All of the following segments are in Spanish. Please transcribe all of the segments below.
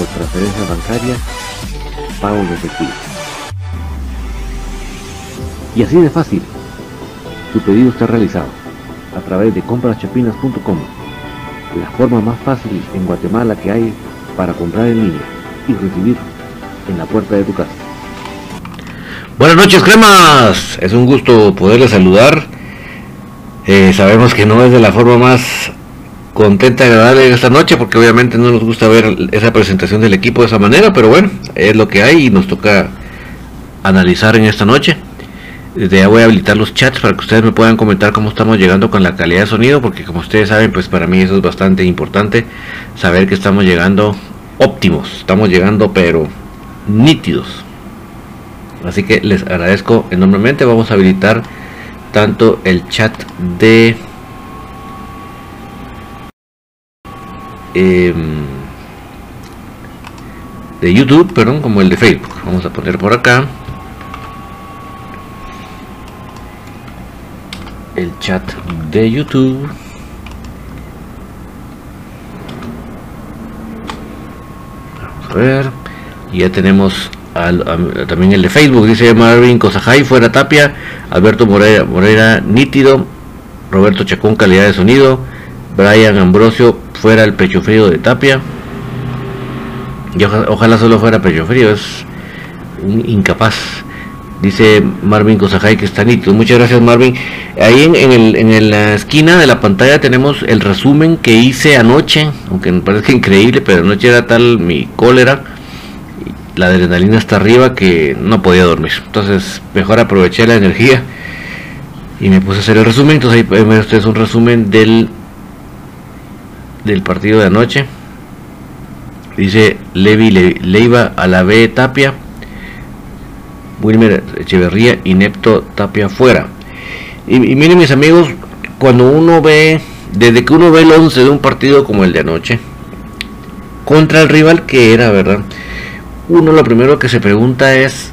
por transferencia bancaria, pago de efectivo. Y así de fácil, tu pedido está realizado a través de compraschapinas.com, la forma más fácil en Guatemala que hay para comprar en línea y recibir en la puerta de tu casa. Buenas noches, cremas. Es un gusto poderles saludar. Eh, sabemos que no es de la forma más contenta y agradable esta noche porque obviamente no nos gusta ver esa presentación del equipo de esa manera, pero bueno, es lo que hay y nos toca analizar en esta noche. Desde ya voy a habilitar los chats para que ustedes me puedan comentar cómo estamos llegando con la calidad de sonido, porque como ustedes saben, pues para mí eso es bastante importante, saber que estamos llegando óptimos, estamos llegando pero nítidos. Así que les agradezco enormemente, vamos a habilitar tanto el chat de Em, de YouTube, perdón, como el de Facebook. Vamos a poner por acá el chat de YouTube. Vamos a ver. Ya tenemos también el de Facebook. Dice Marvin Cosajay, fuera Tapia. Alberto Moreira, Moreira nítido. Roberto Chacón, calidad de sonido. Brian Ambrosio, fuera el pecho frío de Tapia. Y ojalá solo fuera pecho frío, es incapaz. Dice Marvin Cosajay que está nítido. Muchas gracias Marvin. Ahí en, el, en la esquina de la pantalla tenemos el resumen que hice anoche. Aunque me parece increíble, pero anoche era tal mi cólera. La adrenalina está arriba que no podía dormir. Entonces mejor aproveché la energía. Y me puse a hacer el resumen. Entonces ahí ver ustedes un resumen del del partido de anoche. Dice Levi Leiva a la B Tapia. Wilmer Echeverría inepto Tapia fuera. Y, miren mis amigos, cuando uno ve, desde que uno ve el 11 de un partido como el de anoche, contra el rival que era, ¿verdad? Uno lo primero que se pregunta es,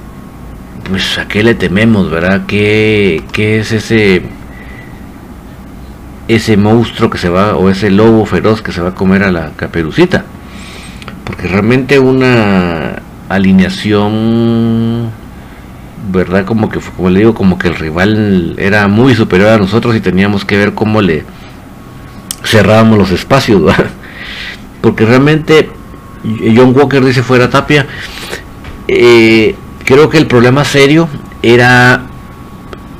pues a qué le tememos, ¿verdad? ¿Qué, qué es ese ese monstruo que se va, o ese lobo feroz que se va a comer a la caperucita. Porque realmente una alineación, ¿verdad? Como que, como le digo, como que el rival era muy superior a nosotros y teníamos que ver cómo le cerrábamos los espacios, Porque realmente John Walker dice fuera Tapia. Eh, creo que el problema serio era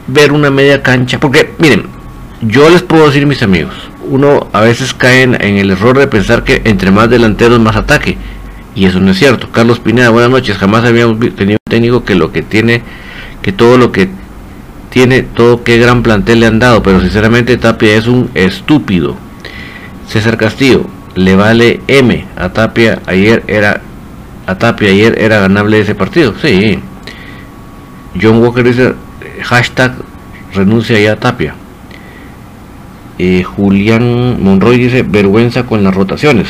ver una media cancha. Porque, miren, yo les puedo decir, mis amigos, uno a veces cae en, el error de pensar que entre más delanteros más ataque. Y eso no es cierto. Carlos Pineda, buenas noches. Jamás habíamos tenido un técnico que lo que tiene, que todo lo que tiene, todo qué gran plantel le han dado. Pero sinceramente Tapia es un estúpido. César Castillo, le vale M a Tapia. Ayer era, a Tapia ayer era ganable ese partido. Sí. John Walker dice, hashtag renuncia ya a Tapia. Eh, Julián Monroy dice vergüenza con las rotaciones.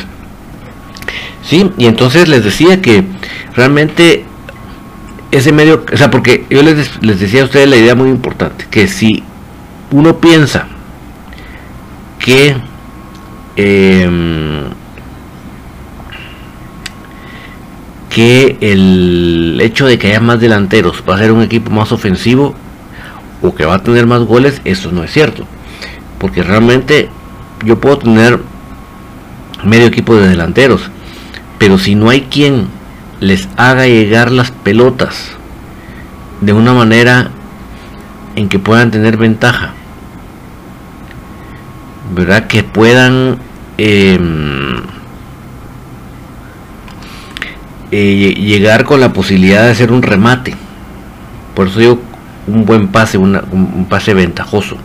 Sí, y entonces les decía que realmente ese medio, o sea, porque yo les, les decía a ustedes la idea muy importante, que si uno piensa que em, que el hecho de que haya más delanteros va a ser un equipo más ofensivo o que va a tener más goles, eso no es cierto. Porque realmente yo puedo tener medio equipo de delanteros, pero si no hay quien les haga llegar las pelotas de una manera en que puedan tener ventaja, ¿verdad? Que puedan em, eh, llegar con la posibilidad de hacer un remate. Por eso digo un buen pase, un pase ventajoso.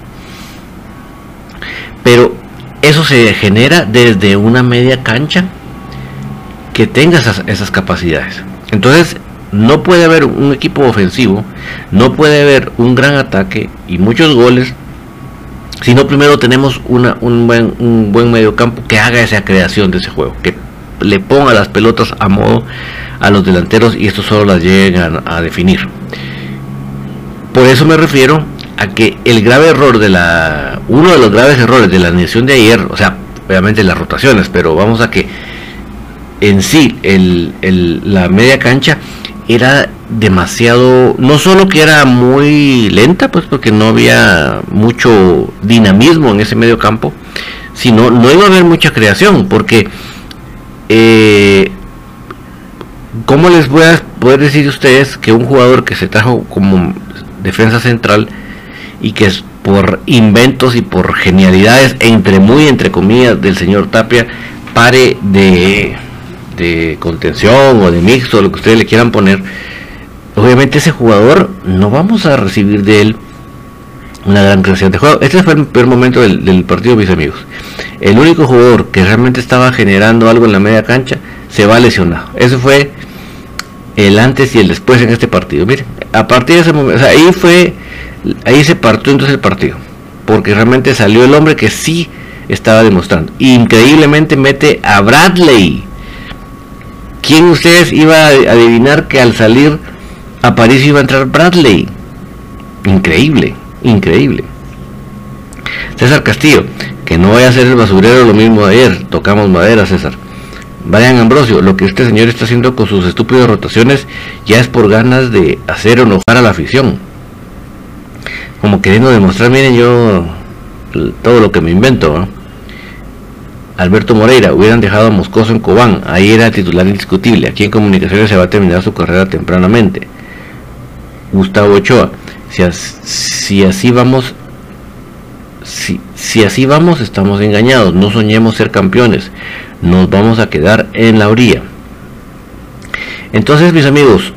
Pero eso se genera desde una media cancha que tenga esas, capacidades. Entonces, no puede haber un equipo ofensivo, no puede haber un gran ataque y muchos goles si no primero tenemos una, un, buen, un buen medio campo que haga esa creación de ese juego, que le ponga las pelotas a modo a los delanteros y estos solo las lleguen a, definir. Por eso me refiero a que el grave error de la. Uno de los graves errores de la alineación de ayer, o sea, obviamente las rotaciones, pero vamos a que en sí el, la media cancha era demasiado, no solo que era muy lenta, pues porque no había mucho dinamismo en ese medio campo, sino no iba a haber mucha creación, porque eh, ¿cómo les voy a poder decir a ustedes que un jugador que se trajo como defensa central y que es por inventos y por genialidades, entre muy entre comillas, del señor Tapia, pare de de contención o de mixto, lo que ustedes le quieran poner, obviamente ese jugador no vamos a recibir de él una gran creación de juego. Este fue el peor momento del, partido, mis amigos. El único jugador que realmente estaba generando algo en la media cancha se va lesionado. Eso fue el antes y el después en este partido. Miren, a partir de ese momento, ahí fue, ahí se partió entonces el partido. Porque realmente salió el hombre que sí estaba demostrando. Increíblemente mete a Bradley ¿Quién ustedes iba a adivinar que al salir a París iba a entrar Bradley? Increíble, increíble. César Castillo, que no vaya a ser el basurero lo mismo de ayer, tocamos madera, César. Brian Ambrosio, lo que este señor está haciendo con sus estúpidas rotaciones ya es por ganas de hacer enojar a la afición. Como queriendo demostrar, miren yo todo lo que me invento. Alberto Moreira, hubieran dejado a Moscoso en Cobán, ahí era titular indiscutible, aquí en comunicaciones se va a terminar su carrera tempranamente. Gustavo Ochoa, si, así vamos, si así vamos estamos engañados, no soñemos ser campeones, nos vamos a quedar en la orilla. Entonces mis amigos,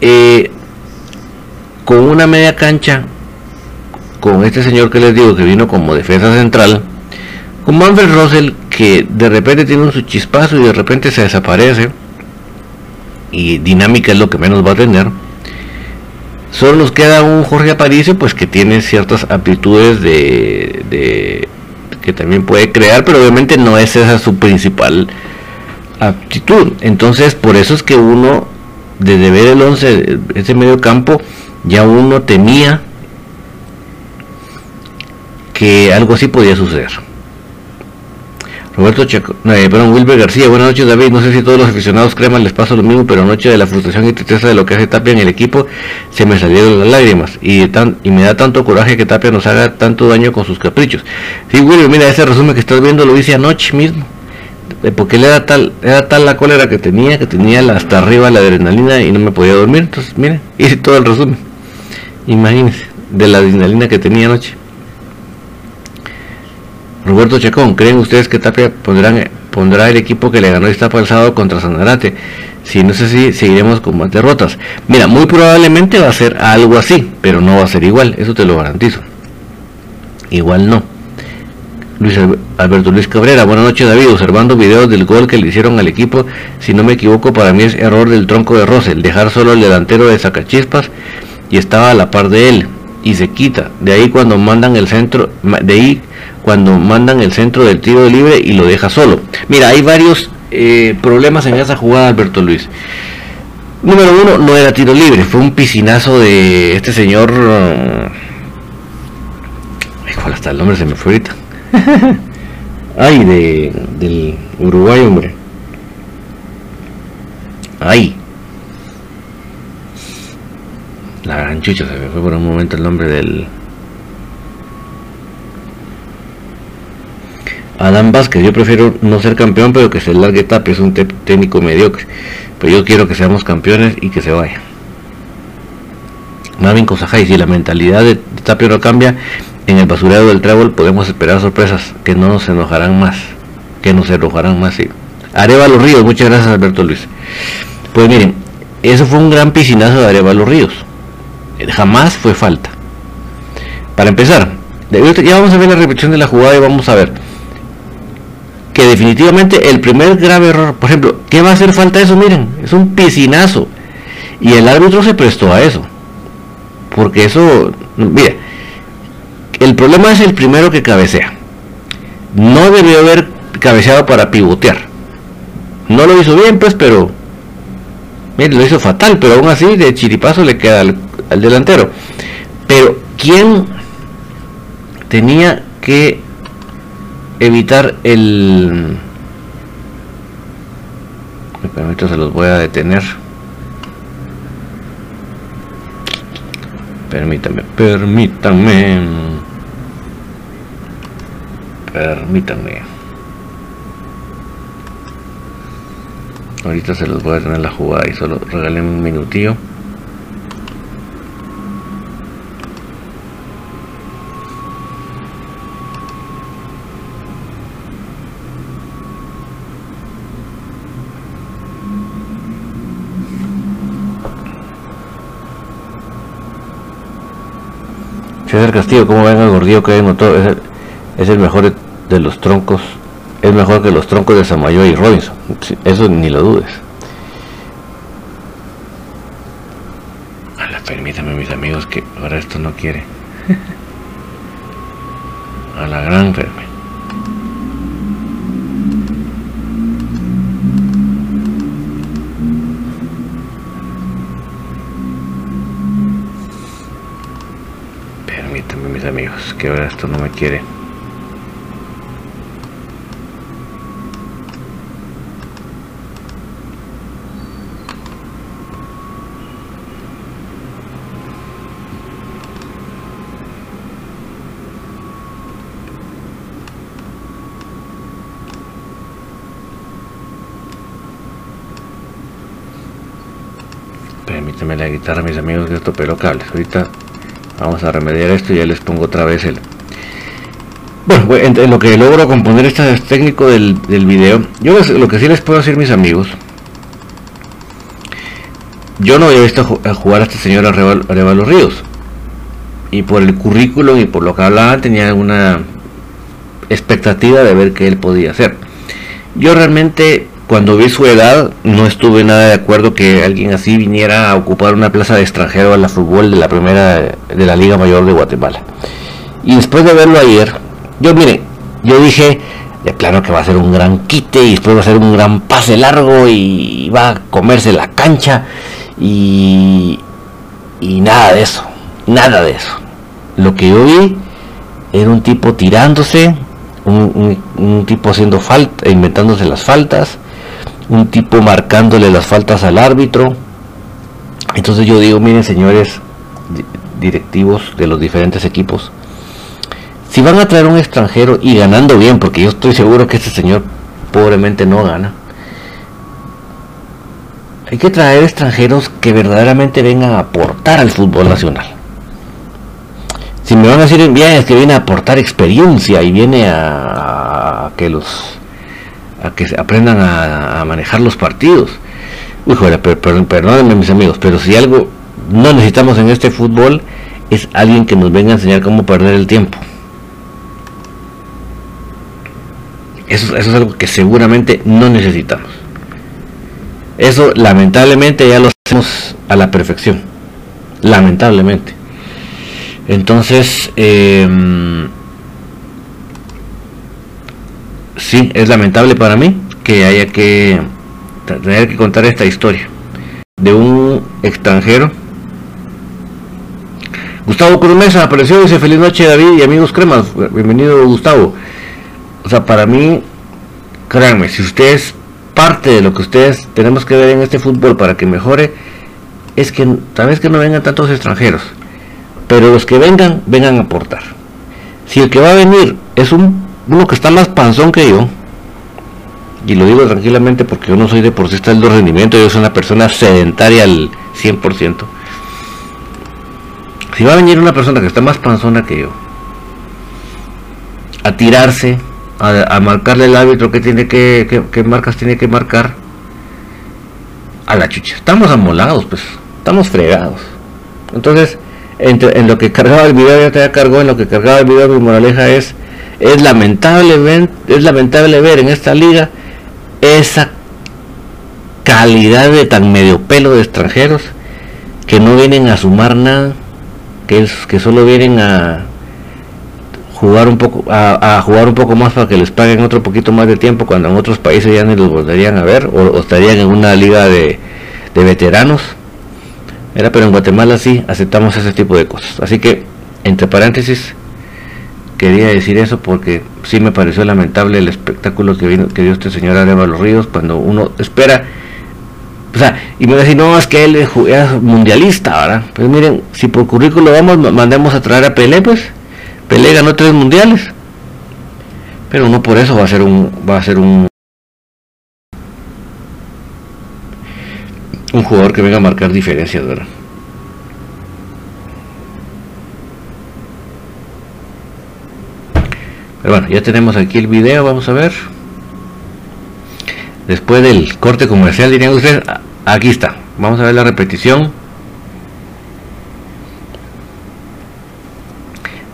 eh, con una media cancha, con este señor que les digo que vino como defensa central, con Manfred Russell que de repente tiene un su chispazo y de repente se desaparece y dinámica es lo que menos va a tener solo nos queda un Jorge Aparicio pues que tiene ciertas aptitudes de, que también puede crear pero obviamente no es esa su principal aptitud. Entonces por eso es que uno desde ver el 11 ese medio campo ya uno temía que algo así podía suceder Roberto Chaco, eh, perdón, Wilber García, buenas noches David, no sé si todos los aficionados creman les pasa lo mismo, pero anoche de la frustración y tristeza de lo que hace Tapia en el equipo, se me salieron las lágrimas. Y, me da tanto coraje que Tapia nos haga tanto daño con sus caprichos. Sí, Wilber, mira, ese resumen que estás viendo lo hice anoche mismo, eh, porque era tal, era tal la cólera que tenía, que tenía hasta arriba la adrenalina y no me podía dormir, entonces miren, hice todo el resumen, imagínense, de la adrenalina que tenía anoche. Roberto Chacón, ¿creen ustedes que Tapia pondrá el equipo que le ganó esta pasado contra Sanarate? Si no sé si seguiremos con más derrotas. Mira, muy probablemente va a ser algo así, pero no va a ser igual, eso te lo garantizo. Igual no. Luis Alberto Luis Cabrera, buenas noches David, observando videos del gol que le hicieron al equipo, si no me equivoco para mí es error del tronco de Rosel, dejar solo el delantero de Sacachispas y estaba a la par de él y se quita, de ahí cuando mandan el centro, de ahí cuando mandan el centro del tiro libre y lo deja solo. Mira, hay varios eh, problemas en esa jugada Alberto Luis. Número uno, no era tiro libre, fue un piscinazo de este señor. Uh, ¿Cuál hasta el nombre se me fue ahorita? Ay, de, del Uruguay, hombre. Ay. La gran chucha, se me fue por un momento el nombre del. Adam Vázquez, yo prefiero no ser campeón, pero que se largue Tapia, es un técnico mediocre. Pero yo quiero que seamos campeones y que se vaya. Marvin Cosajay, si la mentalidad de Tapia no cambia, en el basurero del trébol podemos esperar sorpresas que no nos enojarán más. Que nos enojarán más, sí. Arevalo Ríos, muchas gracias Alberto Luis. Pues miren, eso fue un gran piscinazo de Arevalo Ríos. Jamás fue falta. Para empezar, ya vamos a ver la repetición de la jugada y vamos a ver que definitivamente el primer grave error, por ejemplo, ¿qué va a hacer falta eso? Miren, es un piscinazo. Y el árbitro se prestó a eso. Porque eso, mira, el problema es el primero que cabecea. No debió haber cabeceado para pivotear. No lo hizo bien, pues, pero lo hizo fatal, pero aún así de chiripazo le queda al, al delantero. Pero ¿quién tenía que evitar el... Me permito, se los voy a detener. Permítame, permítame. Permítame. Ahorita se los voy a tener la jugada y solo regalen un minutillo. César Castillo, ¿cómo ven el gordillo que hay notó? Es el, es el mejor de los troncos, es mejor que los troncos de Samayo y Robinson. Eso ni lo dudes. la permítame mis amigos que ahora esto no quiere. A la gran ferme. amigos, que ahora esto no me quiere. Permíteme la guitarra, mis amigos, que esto pelo cables. Ahorita Vamos a remediar esto y ya les pongo otra vez el... Bueno, en lo que logro componer este técnico del, del video, yo lo que sí les puedo decir mis amigos, yo no había visto jugar a este señor Arevalo Ríos. Y por el currículum y por lo que hablaba tenía una expectativa de ver qué él podía hacer. Yo realmente cuando vi su edad, no estuve nada de acuerdo que alguien así viniera a ocupar una plaza de extranjero en la fútbol de la primera de la Liga Mayor de Guatemala. Y después de verlo ayer, yo mire, yo dije, de plano que va a ser un gran quite y después va a ser un gran pase largo y va a comerse la cancha y, y nada de eso, nada de eso. Lo que yo vi era un tipo tirándose, un, un tipo haciendo falta, inventándose las faltas, un tipo marcándole las faltas al árbitro. Entonces yo digo, miren señores directivos de los diferentes equipos, si van a traer un extranjero y ganando bien, porque yo estoy seguro que este señor pobremente no gana, hay que traer extranjeros que verdaderamente vengan a aportar al fútbol nacional. Si me van a decir bien es que viene a aportar experiencia y viene a que los a que aprendan a, manejar los partidos. Uy, joder, perdónenme mis amigos, pero si algo no necesitamos en este fútbol es alguien que nos venga a enseñar cómo perder el tiempo. Eso, eso es algo que seguramente no necesitamos. Eso lamentablemente ya lo hacemos a la perfección. Lamentablemente. Entonces, eh, sí, es lamentable para mí que haya que tener que contar esta historia de un extranjero. Gustavo Cruz apareció, dice feliz noche David y amigos cremas, bienvenido Gustavo. O sea, para mí, créanme, si ustedes parte de lo que ustedes tenemos que ver en este fútbol para que mejore, es que tal vez que no vengan tantos extranjeros, pero los que vengan, vengan a aportar. Si el que va a venir es un, uno que está más panzón que yo, y lo digo tranquilamente porque yo no soy deportista del rendimiento, yo soy una persona sedentaria al 100%. Si va a venir una persona que está más panzona que yo, a tirarse, a, marcarle el árbitro que tiene que, que, marcas tiene que marcar, a la chucha. Estamos amolados, pues, estamos fregados. Entonces, en, lo que cargaba el video, ya te cargó, en lo que cargaba el video, mi moraleja es, es lamentable, es lamentable ver en esta liga esa calidad de tan medio pelo de extranjeros que no vienen a sumar nada, que, es, que solo vienen a jugar un poco a, jugar un poco más para que les paguen otro poquito más de tiempo cuando en otros países ya ni los volverían a ver o, estarían en una liga de, de veteranos. Era pero en Guatemala sí aceptamos ese tipo de cosas. Así que entre paréntesis quería decir eso porque sí me pareció lamentable el espectáculo que, vino, que dio este señor los Ríos cuando uno espera. O sea, y me decía, no, es que él es, mundialista, ¿verdad? Pues miren, si por currículo vamos, mandemos a traer a Pelé, pues. Pelé ganó tres mundiales. Pero no por eso va a ser un, va a ser un, un jugador que venga a marcar diferencias, ¿verdad? Bueno, ya tenemos aquí el video, vamos a ver. Después del corte comercial, dirían ustedes, aquí está. Vamos a ver la repetición.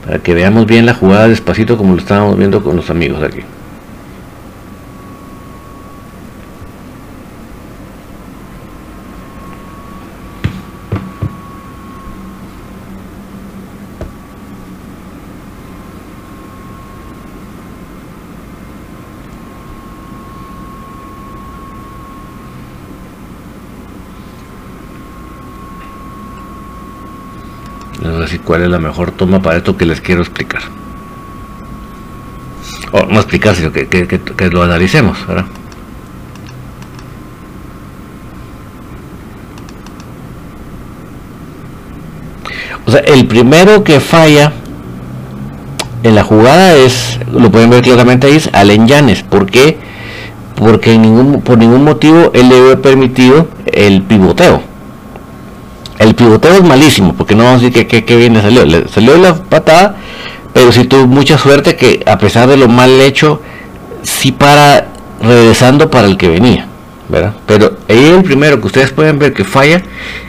Para que veamos bien la jugada despacito como lo estábamos viendo con los amigos aquí. así cuál es la mejor toma para esto que les quiero explicar. O no explicar, sino que, lo analicemos, ¿verdad? O sea, el primero que falla en la jugada es, lo pueden ver claramente ahí, es Allen Yanes. ¿Por qué? Porque por ningún motivo él le había permitido el pivoteo el pivoteo es malísimo, porque no vamos a decir que, bien le salió. Le salió la patada, pero sí tuvo mucha suerte que a pesar de lo mal hecho, sí para regresando para el que venía. ¿verdad? Pero el primero que ustedes pueden ver que falla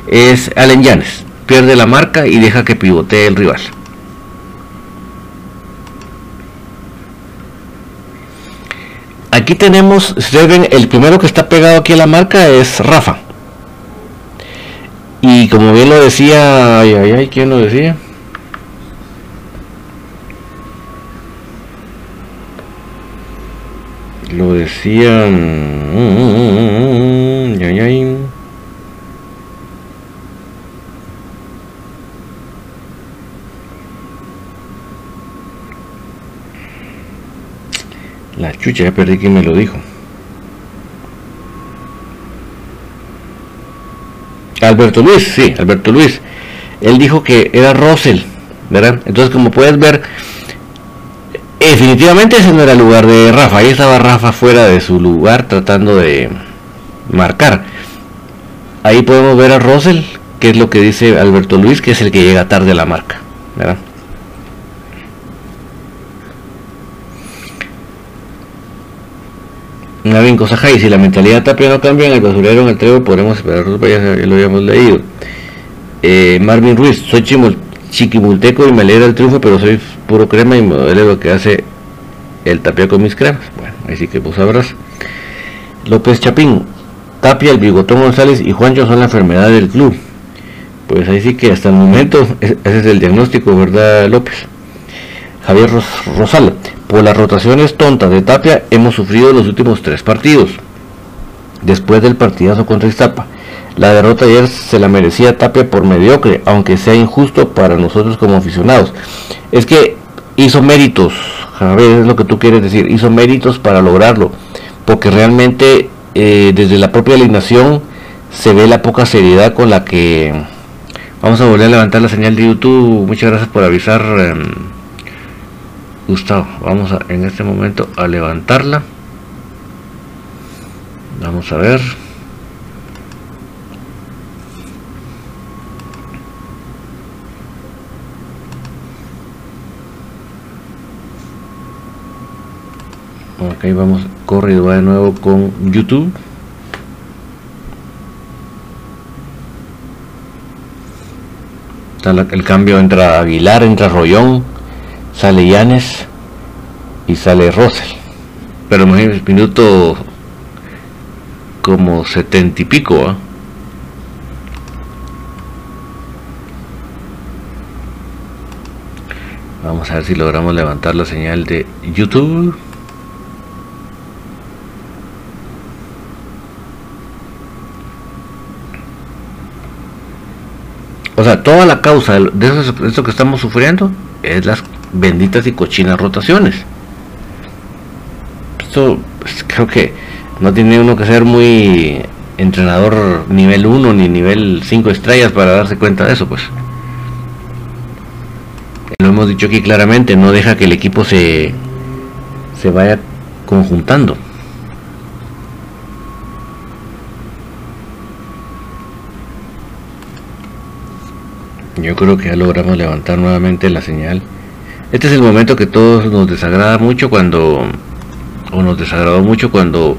es Allen Yanes. Pierde la marca y deja que pivotee el rival. Aquí tenemos, ustedes ven, el primero que está pegado aquí a la marca es Rafa. Y como bien lo decía, ay, ay, ay, ¿quién lo decía? Lo decía, mm, ay, ay. La chucha, ya perdí quién me lo dijo. Alberto Luis, sí, Alberto Luis. Él dijo que era Russell, ¿verdad? Entonces, como puedes ver, definitivamente ese no era el lugar de Rafa. Ahí estaba Rafa fuera de su lugar tratando de marcar. Ahí podemos ver a Russell, que es lo que dice Alberto Luis, que es el que llega tarde a la marca, ¿verdad? Navin y si la mentalidad tapia no cambia en el basurero en el trevo, podremos esperar ya lo habíamos leído. Eh, Marvin Ruiz, soy chiquimulteco y me alegra el triunfo, pero soy puro crema y me duele lo que hace el tapia con mis cremas. Bueno, ahí sí que vos sabrás. López Chapín, Tapia, el Bigotón González y Juancho son la enfermedad del club. Pues ahí sí que hasta el momento ese es el diagnóstico, ¿verdad, López? Javier Rosal, por las rotaciones tontas de Tapia hemos sufrido los últimos tres partidos. Después del partidazo contra Iztapa. La derrota ayer se la merecía Tapia por mediocre, aunque sea injusto para nosotros como aficionados. Es que hizo méritos, Javier, es lo que tú quieres decir, hizo méritos para lograrlo, porque realmente eh, desde la propia alineación se ve la poca seriedad con la que vamos a volver a levantar la señal de YouTube. Muchas gracias por avisar, em, Gustavo. Vamos a, en este momento a levantarla. Vamos a ver. Ok, vamos, corrido de nuevo con YouTube. el cambio entra Aguilar, entra Rollón, sale Llanes y sale Rosel. Pero el minuto como setenta y pico. ¿ah? Vamos a ver si logramos levantar la señal de YouTube. O sea, toda la causa de esto que estamos sufriendo es las benditas y cochinas rotaciones. Esto pues, creo que no tiene uno que ser muy entrenador nivel 1 ni nivel 5 estrellas para darse cuenta de eso, pues. Lo hemos dicho aquí claramente, no deja que el equipo se, se vaya conjuntando. Yo creo que ya logramos levantar nuevamente la señal. Este es el momento que todos nos desagrada mucho cuando, o nos desagradó mucho cuando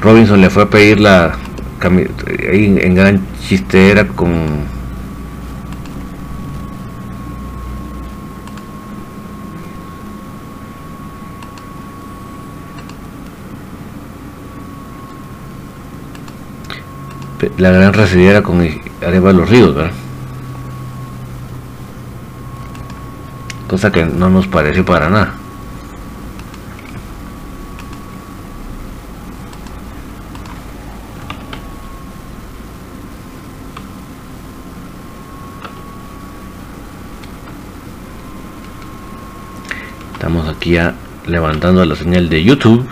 Robinson le fue a pedir la ahí en gran chistera con la gran residiera con los Ríos, ¿verdad? Cosa que no nos parece para nada. Estamos aquí ya levantando la señal de YouTube.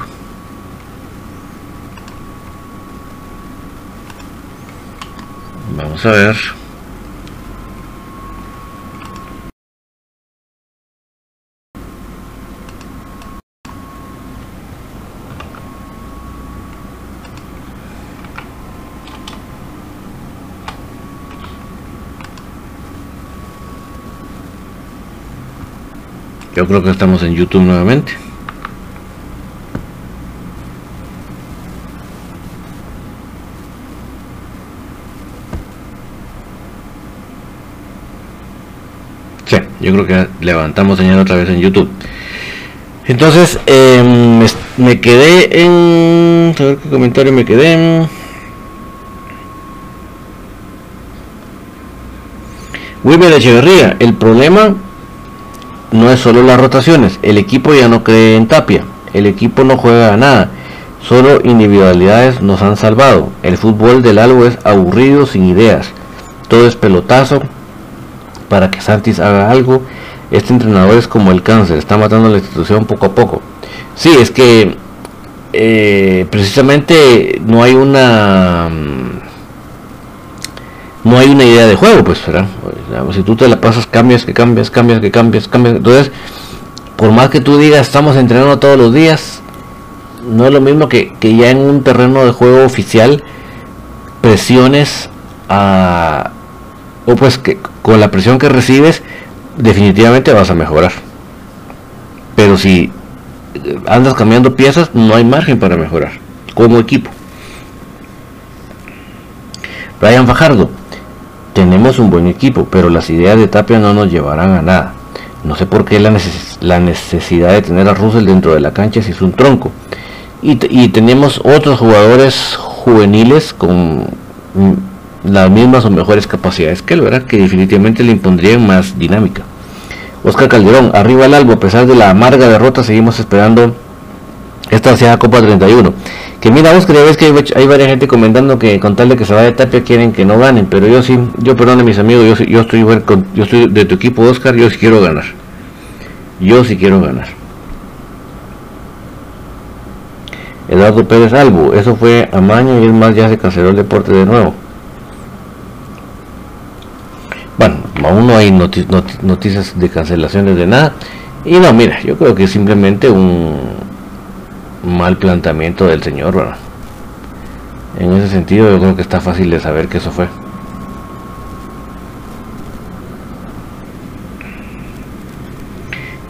Vamos a ver. Yo creo que estamos en YouTube nuevamente. Sí, yo creo que levantamos señal otra vez en YouTube. Entonces, em, me quedé en... A ver qué comentario me quedé. Wilmer Echeverría, el problema no es solo las rotaciones, el equipo ya no cree en Tapia, el equipo no juega a nada, solo individualidades nos han salvado. El fútbol del algo es aburrido sin ideas, todo es pelotazo para que Santis haga algo. Este entrenador es como el cáncer, está matando a la institución poco a poco. Sí, es que eh, precisamente no hay una no hay una idea de juego, pues. Si tú te la pasas, cambias, que cambias, cambias, que cambias, cambias. Entonces, por más que tú digas, estamos entrenando todos los días, no es lo mismo que, ya en un terreno de juego oficial presiones a... o pues que con la presión que recibes, definitivamente vas a mejorar. Pero si andas cambiando piezas, no hay margen para mejorar como equipo. Brian Fajardo, tenemos un buen equipo, pero las ideas de Tapia no nos llevarán a nada. No sé por qué la, necesidad de tener a Russell dentro de la cancha si es un tronco. Y, tenemos otros jugadores juveniles con mm, las mismas o mejores capacidades que él, ¿verdad? Que definitivamente le impondrían más dinámica. Oscar Calderón, arriba el albo, a pesar de la amarga derrota, seguimos esperando esta sea Copa 31. Que mira, vos crees que hay, varias gente comentando que con tal de que se vaya Tapia quieren que no ganen, pero yo sí, yo perdone mis amigos, yo, yo estoy yo estoy de tu equipo Oscar, yo sí quiero ganar. Yo sí quiero ganar. Eduardo Pérez Albo, eso fue a maño y es más ya se canceló el deporte de nuevo. Bueno, aún no hay noticias de cancelaciones de nada. Y no, mira, yo creo que simplemente un mal planteamiento del señor. En ese sentido, yo creo que está fácil de saber que eso fue.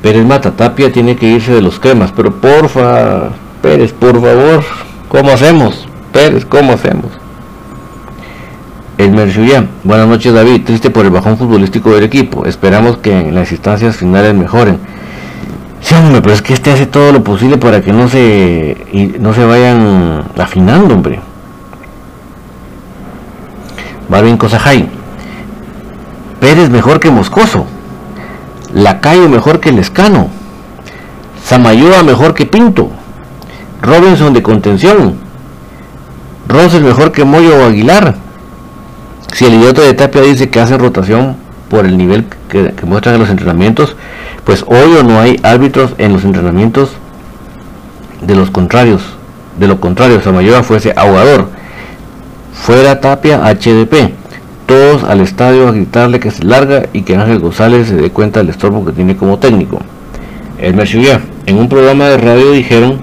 Pérez Mata Tapia tiene que irse de los cremas, pero porfa, Pérez, por favor, ¿cómo hacemos? Pérez, ¿cómo hacemos? El Merchuya, buenas noches David, triste por el bajón futbolístico del equipo, esperamos que en las instancias finales mejoren. Sí, hombre, pero es que este hace todo lo posible para que no se, no se vayan afinando, hombre. Marvin Cosajay, Pérez mejor que Moscoso, Lacayo mejor que Lescano, Samayoa mejor que Pinto, Robinson de contención, Rosel mejor que Moyo o Aguilar, si el idiota de Tapia dice que hace rotación por el nivel que, muestran en los entrenamientos, pues hoy o no hay árbitros en los entrenamientos de los contrarios. De lo contrario, Samayoa fuese ahogador. Fuera Tapia HDP. Todos al estadio a gritarle que se larga y que Ángel González se dé cuenta del estorbo que tiene como técnico. El Merchuya, en un programa de radio dijeron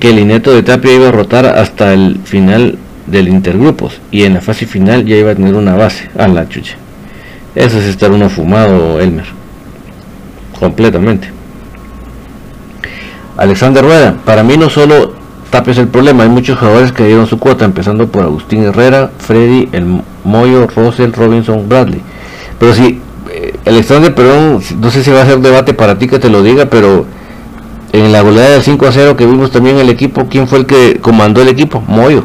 que el Ineto de Tapia iba a rotar hasta el final del intergrupos y en la fase final ya iba a tener una base a la chucha eso es estar uno fumado Elmer completamente Alexander Rueda para mí no solo Tapia es el problema hay muchos jugadores que dieron su cuota empezando por Agustín Herrera Freddy el Moyo Russell Robinson Bradley pero si eh, Alexander perdón no sé si va a ser debate para ti que te lo diga pero en la goleada del 5 a 0 que vimos también el equipo, ¿quién fue el que comandó el equipo? Moyo.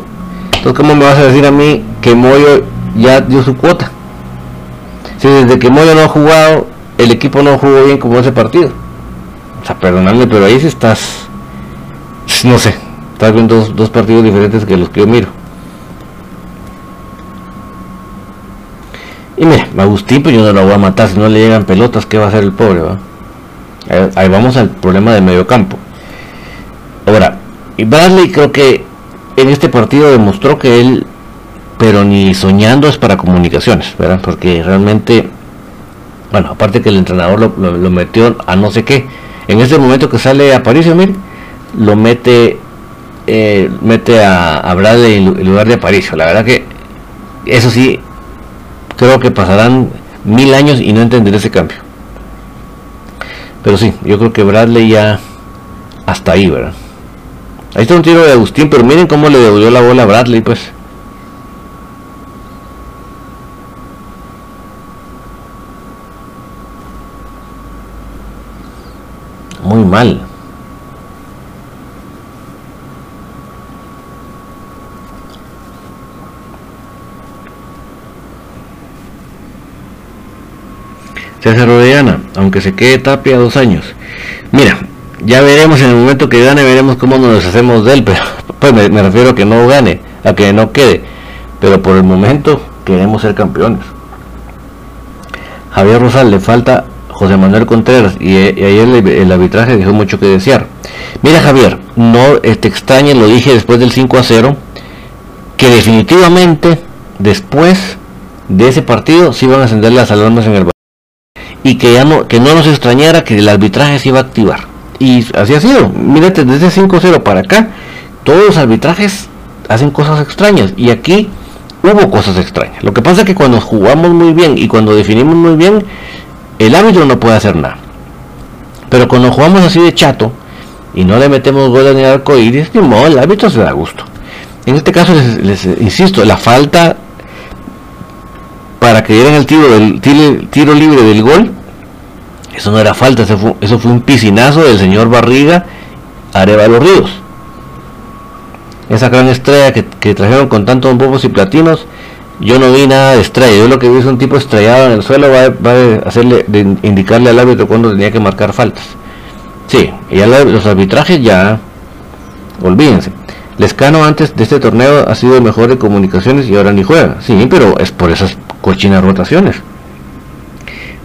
Entonces, ¿cómo me vas a decir a mí que Moyo ya dio su cuota? Si desde que Moyo no ha jugado, el equipo no jugó bien como ese partido. O sea, perdonadme, pero ahí sí estás, no sé, estás viendo dos, partidos diferentes que los que yo miro. Y mira, Agustín, pues yo no lo voy a matar, si no le llegan pelotas, ¿qué va a hacer el pobre? Va? Ahí, vamos al problema de medio campo. Ahora, y Bradley creo que en este partido demostró que él, pero ni soñando es para comunicaciones, ¿verdad? Porque realmente, bueno, aparte que el entrenador lo, metió a no sé qué, en ese momento que sale a París, mire, lo mete, eh, mete a, a Bradley en lugar de Aparicio. La verdad que, eso sí, creo que pasarán mil años y no entenderé ese cambio. Pero sí, yo creo que Bradley ya hasta ahí, ¿verdad? Ahí está un tiro de Agustín, pero miren cómo le devolvió la bola a Bradley, pues. Muy mal. César Orellana, aunque se quede Tapia dos años. Mira, ya veremos en el momento que gane, veremos cómo nos deshacemos de él, pero pues me, refiero a que no gane, a que no quede. Pero por el momento queremos ser campeones. Javier Rosal, le falta José Manuel Contreras y, ayer el, arbitraje dejó mucho que desear. Mira Javier, no te extrañe, lo dije después del 5 a 0, que definitivamente después de ese partido sí van a ascender las alarmas en el y que ya no, que no nos extrañara que el arbitraje se iba a activar y así ha sido. Mírate, desde 5-0 para acá, todos los arbitrajes hacen cosas extrañas. Y aquí hubo cosas extrañas. Lo que pasa es que cuando jugamos muy bien y cuando definimos muy bien, el árbitro no puede hacer nada. Pero cuando jugamos así de chato y no le metemos goles ni arco iris, ni modo, el árbitro se da gusto. En este caso les, insisto, la falta para que dieran el tiro tiro libre del gol eso no era falta, eso fue, un piscinazo del señor Barriga los Ríos. Esa gran estrella que, trajeron con tantos bobos y platinos, Yo no vi nada de estrella, yo lo que vi es un tipo estrellado en el suelo, va, a hacerle, de indicarle al árbitro cuando tenía que marcar faltas. Sí, y ya los arbitrajes ya, olvídense. Lescano antes de este torneo ha sido el mejor de comunicaciones y ahora ni juega. Sí, pero es por esas cochinas rotaciones.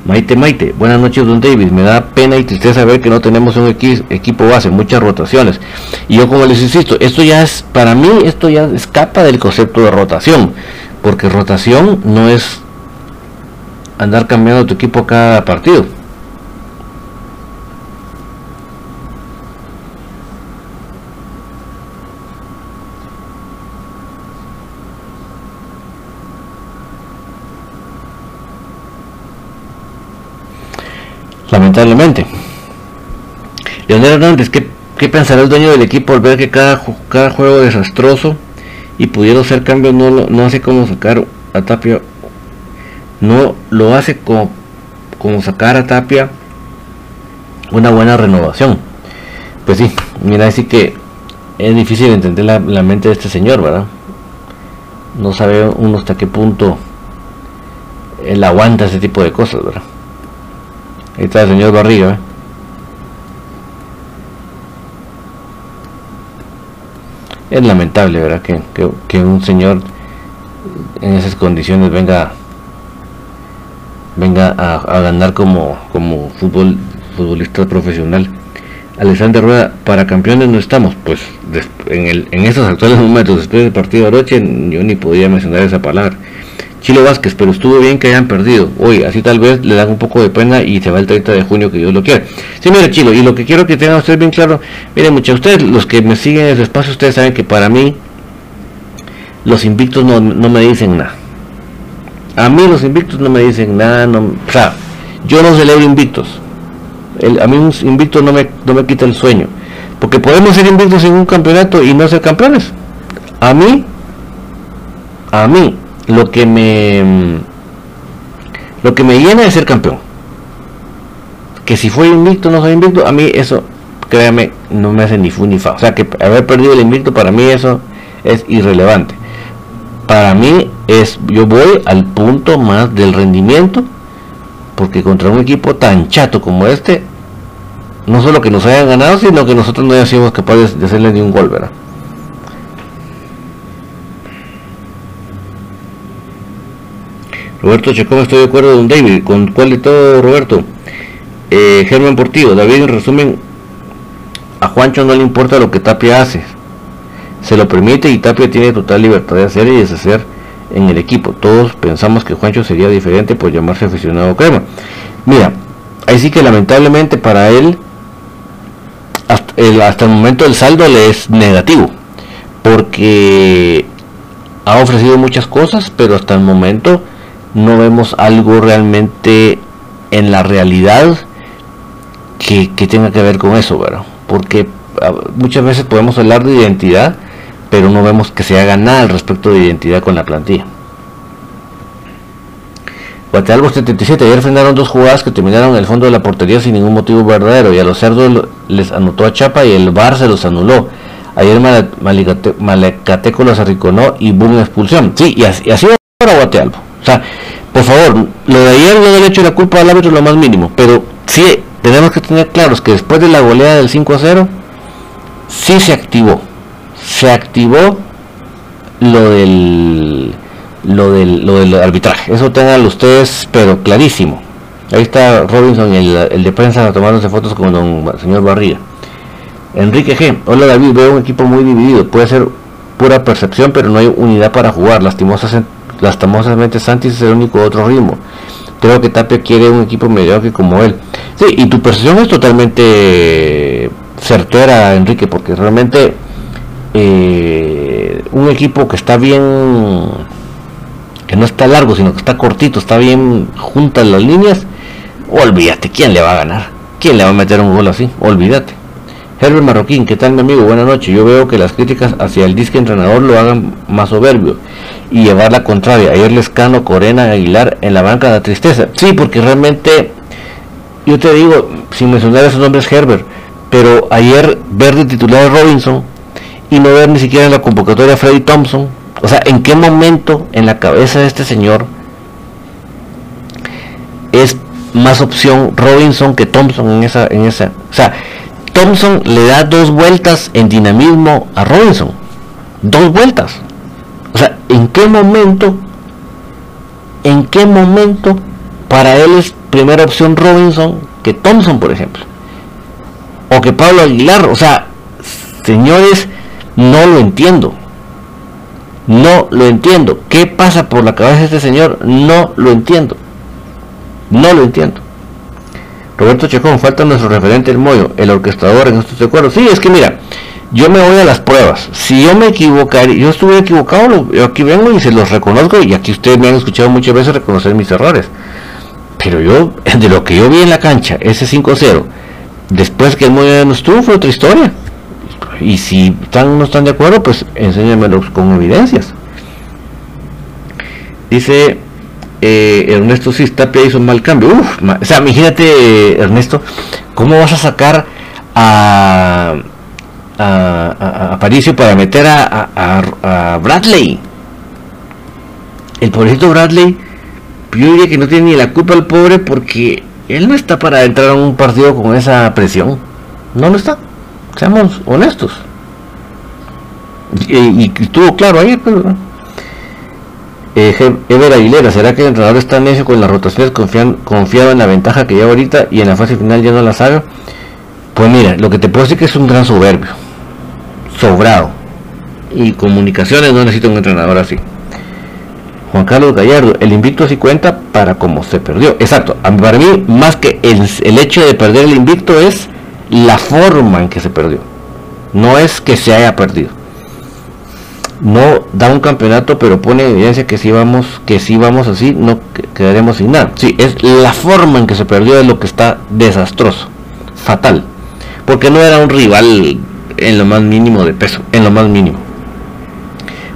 Maite Maite, buenas noches don David, me da pena y tristeza ver que no tenemos un equipo base, muchas rotaciones. Y yo como les insisto, esto ya es, para mí, esto ya escapa del concepto de rotación, porque rotación no es andar cambiando tu equipo cada partido. lamentablemente. Leonel Hernández, ¿qué, ¿qué, pensará el dueño del equipo al ver que cada, cada juego desastroso y pudiendo hacer cambios no, no hace como sacar a Tapia? No lo hace como, como sacar a Tapia una buena renovación. Pues sí, mira, así que es difícil entender la, la mente de este señor, ¿verdad? No sabe uno hasta qué punto él aguanta ese tipo de cosas, ¿verdad? Ahí está el señor Barriga. ¿eh? Es lamentable, ¿verdad? Que, un señor en esas condiciones venga venga a, ganar como, como fútbol, futbolista profesional. Alexander Rueda, para campeones no estamos, pues en, el, en estos actuales momentos, después del partido de anoche, yo ni podía mencionar esa palabra. Chilo Vázquez, pero estuvo bien que hayan perdido. Hoy, así tal vez le dan un poco de pena y se va el 30 de junio que Dios lo quiere. Sí, mire Chilo, y lo que quiero que tengan ustedes bien claro, miren muchachos, ustedes, los que me siguen en ese espacio, ustedes saben que para mí los invictos no, me dicen nada. A mí los invictos no me dicen nada, no, o sea, yo no celebro invictos. a mí un invicto no me, no me quita el sueño. Porque podemos ser invictos en un campeonato y no ser campeones. A mí, a mí, lo que me lo que me llena de ser campeón. Que si fue invicto no soy invicto, a mí eso, créame, no me hace ni fu ni fa. O sea que haber perdido el invicto para mí eso es irrelevante. Para mí es, yo voy al punto más del rendimiento, porque contra un equipo tan chato como este, no solo que nos hayan ganado, sino que nosotros no hayamos sido capaces de hacerle ni un gol, ¿verdad? Roberto Chacón, estoy de acuerdo con David. ¿Con cuál de todo, Roberto? Eh, Germán Portillo, David, en resumen, a Juancho no le importa lo que Tapia hace. Se lo permite y Tapia tiene total libertad de hacer y deshacer en el equipo. Todos pensamos que Juancho sería diferente por llamarse aficionado crema. Mira, ahí sí que lamentablemente para él, hasta el, hasta el momento el saldo le es negativo. Porque ha ofrecido muchas cosas, pero hasta el momento no vemos algo realmente en la realidad que, tenga que ver con eso, ¿verdad? Porque ah, muchas veces podemos hablar de identidad, pero no vemos que se haga nada al respecto de identidad con la plantilla. Guatealbo 77, ayer frenaron dos jugadas que terminaron en el fondo de la portería sin ningún motivo verdadero y a los cerdos les anotó a Chapa y el Bar se los anuló. Ayer Malecateco los arriconó y boom expulsión. Sí, y así, y así Guatealbo. O sea, por favor, lo de ayer no le hecho la culpa al árbitro lo más mínimo, pero sí tenemos que tener claros que después de la goleada del 5 a 0, sí se activó. Se activó lo del lo del, lo del arbitraje. Eso tengan ustedes, pero clarísimo. Ahí está Robinson, el, el de prensa, tomándose fotos con don señor Barriga. Enrique G. Hola David, veo un equipo muy dividido. Puede ser pura percepción, pero no hay unidad para jugar. Lastimosas lastimosamente Santis es el único otro ritmo. Creo que Tapia quiere un equipo mediocre como él. Sí, y tu percepción es totalmente certera, Enrique, porque realmente eh, un equipo que está bien, que no está largo, sino que está cortito, está bien juntas las líneas, olvídate, ¿quién le va a ganar? ¿Quién le va a meter un gol así? Olvídate. Herbert Marroquín, ¿qué tal mi amigo? Buenas noches. Yo veo que las críticas hacia el disque entrenador lo hagan más soberbio y llevar la contraria. Ayer Lescano, Corena, Aguilar en la banca da tristeza. Sí, porque realmente, yo te digo, sin mencionar esos nombres Herbert, pero ayer ver de titular a Robinson y no ver ni siquiera en la convocatoria a Freddy Thompson, O sea, ¿en qué momento en la cabeza de este señor es más opción Robinson que Thompson en esa, en esa? O sea, Thompson le da dos vueltas en dinamismo a Robinson. Dos vueltas. O sea, ¿en qué momento? ¿En qué momento para él es primera opción Robinson que Thompson, por ejemplo? O que Pablo Aguilar. O sea, señores, no lo entiendo. No lo entiendo. ¿Qué pasa por la cabeza de este señor? No lo entiendo. No lo entiendo. Roberto Chacón, falta nuestro referente el Moyo, el orquestador en estos acuerdos. Sí, es que mira, yo me voy a las pruebas. Si yo me equivocaría, yo estuve equivocado, yo aquí vengo y se los reconozco y aquí ustedes me han escuchado muchas veces reconocer mis errores. Pero yo, de lo que yo vi en la cancha, ese 5-0, después que el Moyo no estuvo, fue otra historia. Y si están no están de acuerdo, pues enséñamelos con evidencias. Dice eh, Ernesto si Tapia hizo un mal cambio. o sea, imagínate, Ernesto, ¿cómo vas a sacar a, a, a, Paricio para meter a, a, Bradley? El pobrecito Bradley, yo diría que no tiene ni la culpa el pobre porque él no está para entrar a un partido con esa presión. No lo está. Seamos honestos. Y, estuvo claro ayer, pero... Eh, Ever Aguilera, ¿será que el entrenador está necio con las rotaciones confiado en la ventaja que lleva ahorita y en la fase final ya no la sabe? Pues mira, lo que te puedo decir que es un gran soberbio. Sobrado. Y comunicaciones no necesita un entrenador así. Juan Carlos Gallardo, el invicto así cuenta para cómo se perdió. Exacto, para mí más que el, el hecho de perder el invicto es la forma en que se perdió. No es que se haya perdido. No da un campeonato, pero pone evidencia que si vamos, que si vamos así, no quedaremos sin nada. Sí, es la forma en que se perdió es lo que está desastroso, fatal. Porque no era un rival en lo más mínimo de peso, en lo más mínimo.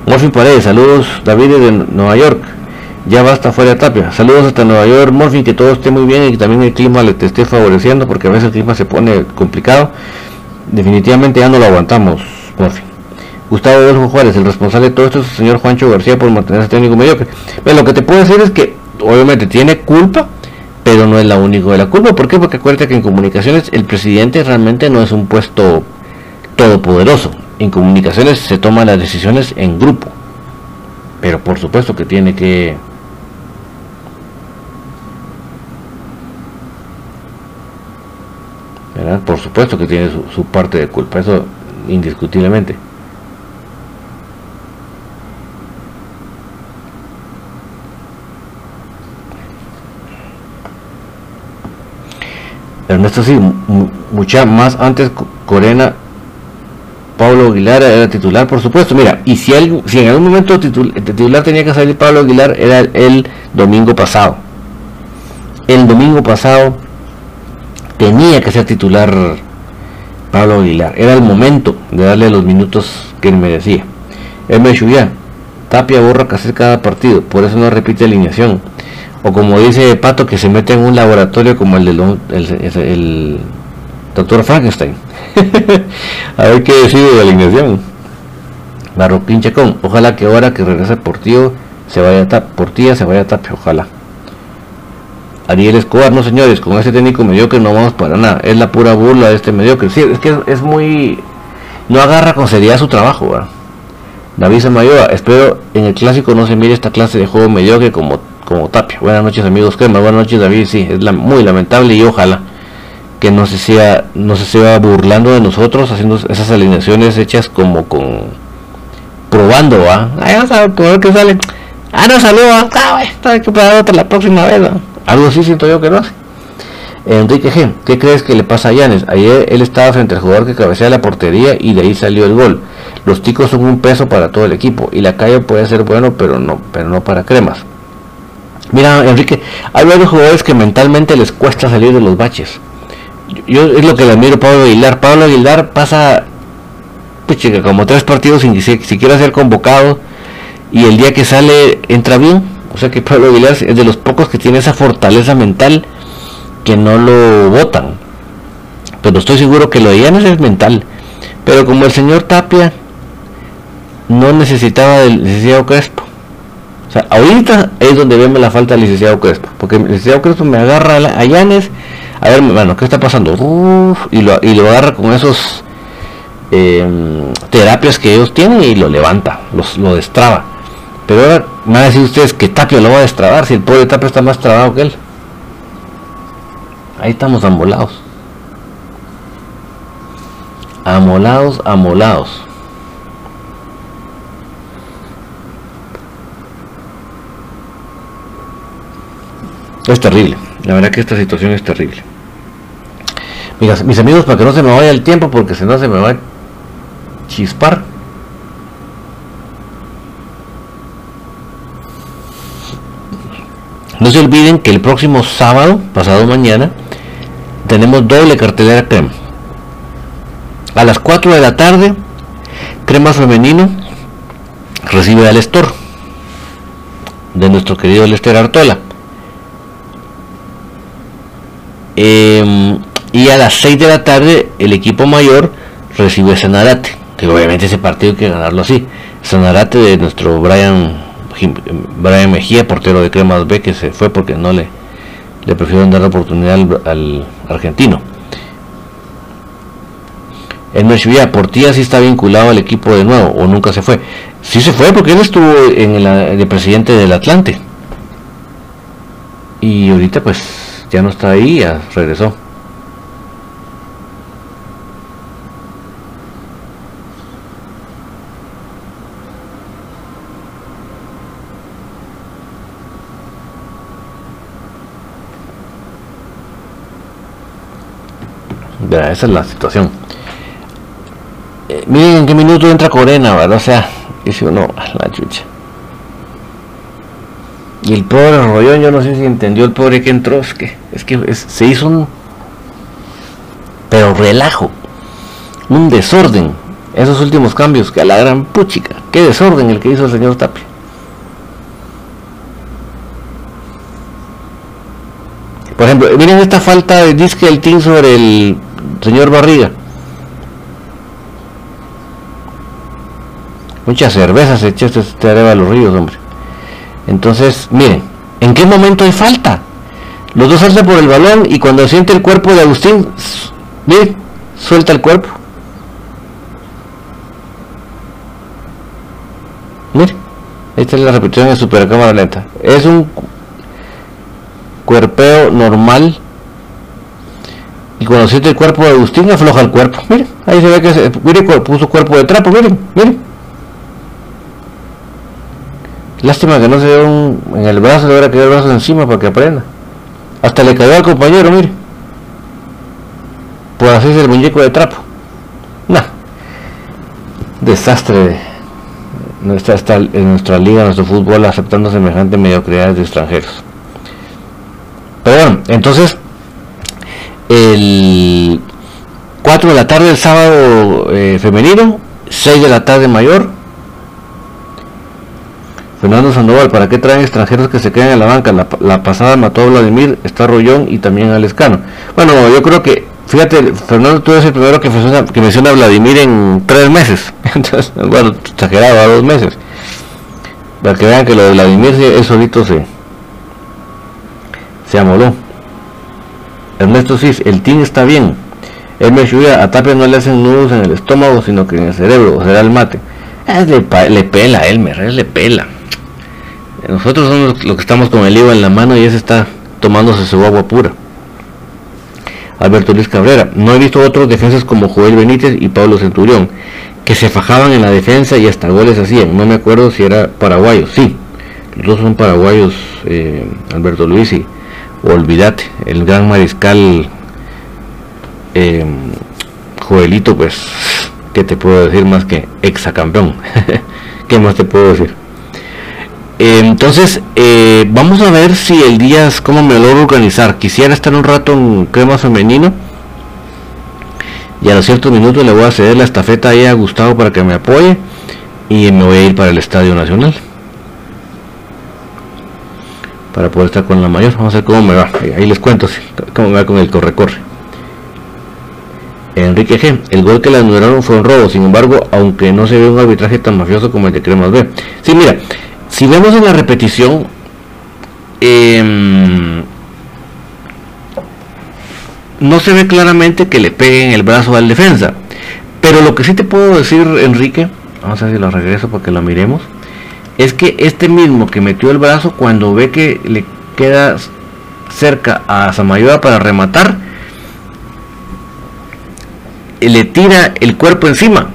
Morfin Paredes, saludos David de Nueva York. Ya basta fuera de Tapia. Saludos hasta Nueva York, Morfin, que todo esté muy bien y que también el clima le te esté favoreciendo, porque a veces el clima se pone complicado. Definitivamente ya no lo aguantamos, Morfin. Gustavo Adolfo Juárez, el responsable de todo esto es el señor Juancho García por mantenerse técnico mediocre. Pero lo que te puedo decir es que obviamente tiene culpa, pero no es la única de la culpa. ¿Por qué? Porque acuérdate que en comunicaciones el presidente realmente no es un puesto todopoderoso. En comunicaciones se toman las decisiones en grupo. Pero por supuesto que tiene que Por supuesto que tiene su, parte de culpa, eso indiscutiblemente. Ernesto sí, mucha más antes Corena, Pablo Aguilar era titular, por supuesto. Mira, y si, en algún momento titular tenía que salir Pablo Aguilar, era el domingo pasado. El domingo pasado tenía que ser titular Pablo Aguilar. Era el momento de darle los minutos que merecía. M. Chuyá, Tapia borra casi cada partido, por eso no repite alineación. O como dice Pato, que se mete en un laboratorio como el del el, doctor Frankenstein. a ver qué decide de alineación. Marroquín Chacón, ojalá que ahora que regrese Portillo se vaya a Tapia, Portilla se vaya a Tapia, ojalá. Ariel Escobar, no señores, con ese técnico mediocre no vamos para nada. Es la pura burla de este mediocre. Sí, es que es, muy... No agarra con seriedad su trabajo, ¿verdad? David Samayoa, espero en el clásico no se mire esta clase de juego mediocre como, como Tapia. Buenas noches amigos Crema, buenas noches David, sí, es la, muy lamentable y ojalá que no se sea, no se sea burlando de nosotros haciendo esas alineaciones hechas como con probando, ¿va? Ahí a ver qué sale. Ah, no salió, ah, está que para otra la próxima vez. Algo así siento yo que no hace. Enrique G, ¿qué crees que le pasa a Yanes? Ayer él estaba frente al jugador que cabecea la portería y de ahí salió el gol. Los ticos son un peso para todo el equipo y la calle puede ser bueno, pero no, pero no para cremas. Mira, Enrique, hay varios jugadores que mentalmente les cuesta salir de los baches. Yo, es lo que le admiro a Pablo Aguilar. Pablo Aguilar pasa pues, como tres partidos sin siquiera ser convocado y el día que sale entra bien o sea que Pablo Aguilar es de los pocos que tiene esa fortaleza mental que no lo votan. Pero estoy seguro que lo de Llanes es mental. Pero como el señor Tapia no necesitaba del licenciado Crespo. O sea, ahorita es donde vemos la falta del licenciado Crespo. Porque el licenciado Crespo me agarra a Llanes, a ver, bueno, ¿qué está pasando? y, lo, y lo agarra con esos em, terapias que ellos tienen y lo levanta, lo destraba. Pero ahora me van a decir ustedes que Tapia lo va a destrabar si el pobre Tapia está más trabado que él. Ahí estamos amolados. Amolados, amolados. Es terrible. La verdad que esta situación es terrible. Mira, mis amigos, para que no se me vaya el tiempo, porque si no se me va a chispar. No se olviden que el próximo sábado, pasado mañana, tenemos doble cartelera crema. A las 4 de la tarde, crema femenino recibe al Estor de nuestro querido Lester Artola. Em, y a las 6 de la tarde el equipo mayor recibe a Sanarate, que obviamente ese partido hay que ganarlo así. Sanarate de nuestro Brian, Brian Mejía, portero de Cremas B, que se fue porque no le, le prefirieron dar la oportunidad al, argentino. El Meshvia Portilla sí está vinculado al equipo de nuevo, o nunca se fue. Sí se fue porque él estuvo en el presidente del Atlante. Y ahorita pues ya no está ahí, ya regresó. esa es la situación. Eh, miren en qué minuto entra Corena, ¿verdad? O sea, dice uno, la chucha. Y el pobre Rollón, yo no sé si entendió el pobre que entró, es que, es que se hizo un... Pero relajo, un desorden, esos últimos cambios, que a la gran puchica, qué desorden el que hizo el señor Tapia. Por ejemplo, miren esta falta de disque del team sobre el señor Barriga. Muchas cervezas echó este a los ríos, hombre. Entonces, miren, ¿en qué momento hay falta? Los dos saltan por el balón y cuando siente el cuerpo de Agustín, miren, suelta el cuerpo. Miren, esta es la repetición de supercámara lenta. Es un cuerpeo normal. Y cuando siente el cuerpo de Agustín, afloja el cuerpo. Miren, ahí se ve que se, miren, puso cuerpo de trapo, miren, miren. Lástima que no se dio un, en el brazo, le hubiera quedado el brazo encima para que aprenda. Hasta le cayó al compañero, mire. Por hacerse el muñeco de trapo. No. Desastre. Nuestra, está en nuestra liga, nuestro fútbol, aceptando semejante mediocridades de extranjeros. Pero bueno, entonces, el 4 de la tarde el sábado eh, femenino, 6 de la tarde mayor, Fernando Sandoval, ¿para qué traen extranjeros que se queden en la banca? La, pasada mató a Vladimir, está Rollón y también a Lescano. Bueno, yo creo que, fíjate, Fernando tú eres el primero que menciona, que menciona a Vladimir en tres meses. Entonces, bueno, exagerado, a dos meses. Para que vean que lo de Vladimir es solito se, se amoló. Ernesto Cis, el team está bien. Él me ayuda, a Tapia no le hacen nudos en el estómago, sino que en el cerebro, o será el mate. le, le pela, Elmer, él le pela. Nosotros somos los que estamos con el IVA en la mano y ese está tomándose su agua pura. Alberto Luis Cabrera. No he visto otros defensas como Joel Benítez y Pablo Centurión, que se fajaban en la defensa y hasta goles hacían. No me acuerdo si era paraguayo. Sí, los dos son paraguayos, eh, Alberto Luis y olvídate, el gran mariscal eh, Joelito, pues, ¿qué te puedo decir más que exacampeón? ¿Qué más te puedo decir? Entonces, eh, vamos a ver si el día es como me logro organizar. Quisiera estar un rato en crema femenino. Y a los ciertos minutos le voy a ceder la estafeta ahí a Gustavo para que me apoye. Y me voy a ir para el Estadio Nacional. Para poder estar con la mayor. Vamos a ver cómo me va. Ahí les cuento cómo me va con el corre-corre. Enrique G. El gol que le anularon fue un robo, sin embargo, aunque no se ve un arbitraje tan mafioso como el de Cremas B. Sí, mira, si vemos en la repetición, em, no se ve claramente que le peguen el brazo al defensa. Pero lo que sí te puedo decir, Enrique, vamos a ver si lo regreso para que lo miremos, es que este mismo que metió el brazo, cuando ve que le queda cerca a Samayoa para rematar, le tira el cuerpo encima,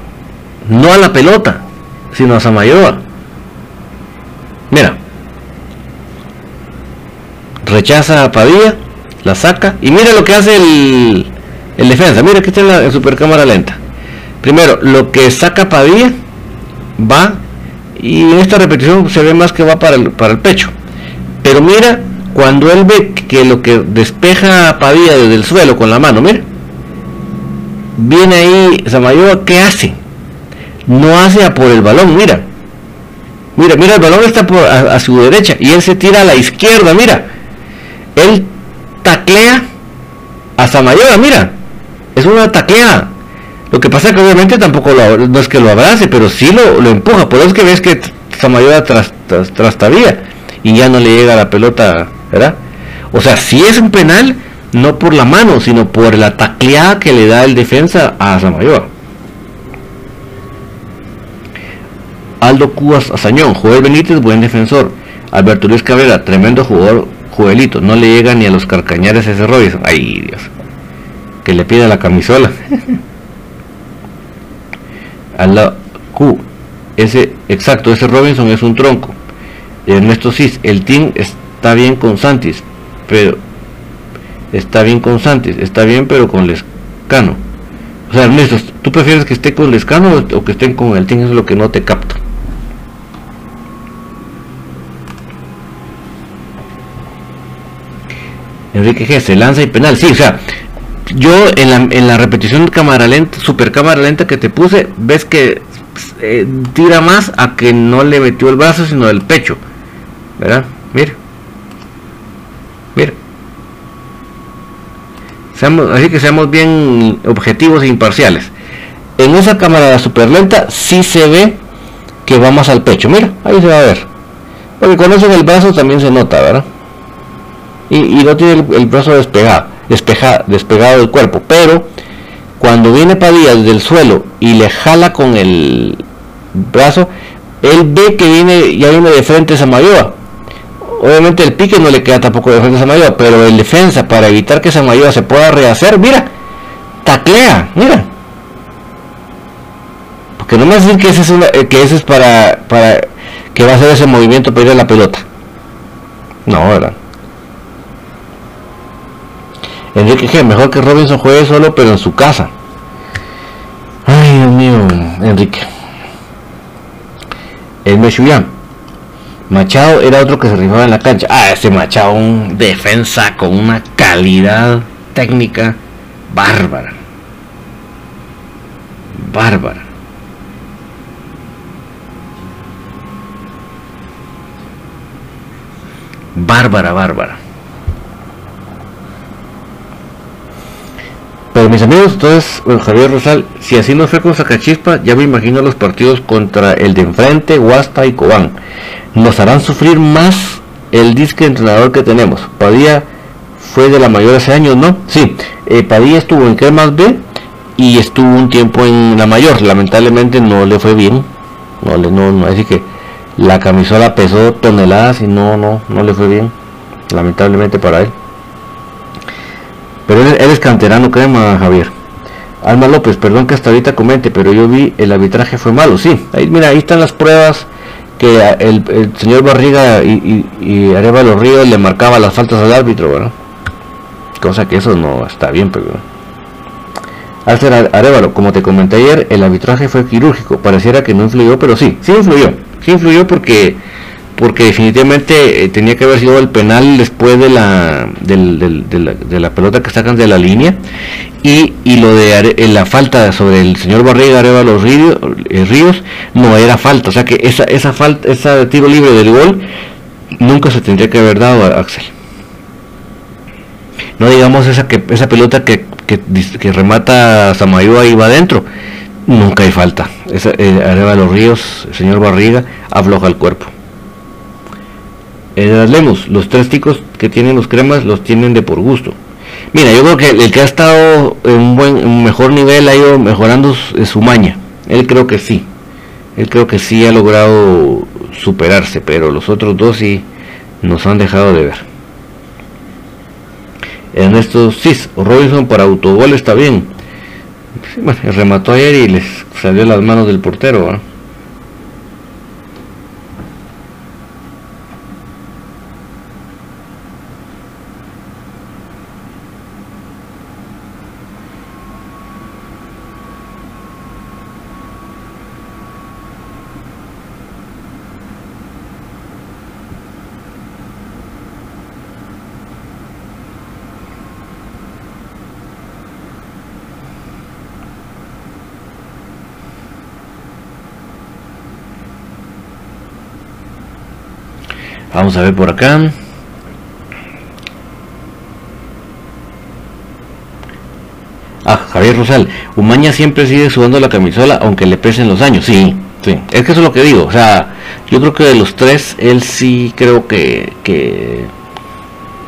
no a la pelota, sino a Samayoa. Mira, rechaza a Padilla, la saca y mira lo que hace el, defensa. Mira que está en la super cámara lenta. Primero, lo que saca Padilla va y en esta repetición se ve más que va para el, para el pecho. Pero mira, cuando él ve que lo que despeja a Padilla desde el suelo con la mano, mira, viene ahí Samayoa, ¿qué hace? No hace a por el balón, mira. Mira, mira, el balón está por, a, su derecha y él se tira a la izquierda, mira. Él taclea a Samayoa, mira. Es una taclea. Lo que pasa que obviamente tampoco lo, no es que lo abrace, pero sí lo, lo empuja. Por eso es que ves que Samayoa tras, tras, y ya no le llega la pelota, ¿verdad? O sea, si es un penal, no por la mano, sino por la tacleada que le da el defensa a Samayoa. Aldo Cubas Azañón, Joel Benítez, buen defensor. Alberto Luis Cabrera, tremendo jugador, Joelito, no le llega ni a los carcañares ese Robinson. Ay, Dios. Que le pida la camisola. a la Q, ese, exacto, ese Robinson es un tronco. Ernesto Cis, el team está bien con Santis, pero está bien con Santis, está bien pero con Lescano. O sea, Ernesto, ¿tú prefieres que esté con Lescano o que estén con el team? Eso es lo que no te capto. Enrique G, se lanza y penal. Sí, o sea, yo en la, en la repetición cámara lenta, super cámara lenta que te puse, ves que eh, tira más a que no le metió el brazo, sino el pecho. ¿Verdad? Mira. Mira. así que seamos bien objetivos e imparciales. En esa cámara super lenta sí se ve que va más al pecho. Mira, ahí se va a ver. Porque con eso en el brazo también se nota, ¿verdad? Y, no tiene el, brazo despegado, despeja, despegado del cuerpo. Pero cuando viene Padilla desde el suelo y le jala con el brazo, él ve que viene, ya viene de frente Samayoa. Obviamente el pique no le queda tampoco de frente a Samayoa, pero el defensa para evitar que Samayoa se pueda rehacer, mira, taclea, mira. Porque no me decir que ese es, eh, que ese es para, para que va a hacer ese movimiento para ir a la pelota. No, ¿verdad? Enrique G, mejor que Robinson juegue solo, pero en su casa. Ay, Dios mío, Enrique. El Mechuyán. Machado era otro que se rifaba en la cancha. Ah, ese Machado, un defensa con una calidad técnica bárbara. Bárbara. Bárbara, bárbara. Pero mis amigos, entonces, Javier Rosal, si así nos fue con Sacachispa, ya me imagino los partidos contra el de enfrente, Huasta y Cobán. Nos harán sufrir más el disque entrenador que tenemos. Padilla fue de la mayor hace años, ¿no? Sí, eh, Padilla estuvo en Cremas B y estuvo un tiempo en la mayor. Lamentablemente no le fue bien. No le, no, no, así que la camisola pesó toneladas y no, no, no le fue bien. Lamentablemente para él. Pero él, es canterano, crema, Javier. Alma López, perdón que hasta ahorita comente, pero yo vi el arbitraje fue malo. Sí, ahí, mira, ahí están las pruebas que el, señor Barriga y, y, los Ríos le marcaba las faltas al árbitro, ¿verdad? Cosa que eso no está bien, pero... Alcer Arevalo, como te comenté ayer, el arbitraje fue quirúrgico. Pareciera que no influyó, pero sí, sí influyó. Sí influyó porque porque definitivamente eh, tenía que haber sido el penal después de la, de, la, pelota que sacan de la línea y, lo de eh, la falta sobre el señor Barriga arriba los ríos, eh, ríos no era falta, o sea que esa, esa falta, ese tiro libre del gol nunca se tendría que haber dado a Axel. No digamos esa que esa pelota que, que, que remata Samayoa y va adentro. Nunca hay falta. Esa, de los ríos, el señor Barriga afloja el cuerpo. Eh, Lemus, los tres ticos que tienen los cremas los tienen de por gusto. Mira, yo creo que el, que ha estado en un buen, en un mejor nivel ha ido mejorando su, su maña. Él creo que sí. Él creo que sí ha logrado superarse, pero los otros dos sí nos han dejado de ver. Ernesto Cis Robinson para autogol está bien. Remató ayer y les salió las manos del portero. ¿eh? Vamos a ver por acá. Ah, Javier Rosal. Umaña siempre sigue sudando la camisola aunque le pesen los años. Sí, sí. Es que eso es lo que digo. O sea, yo creo que de los tres, él sí creo que, que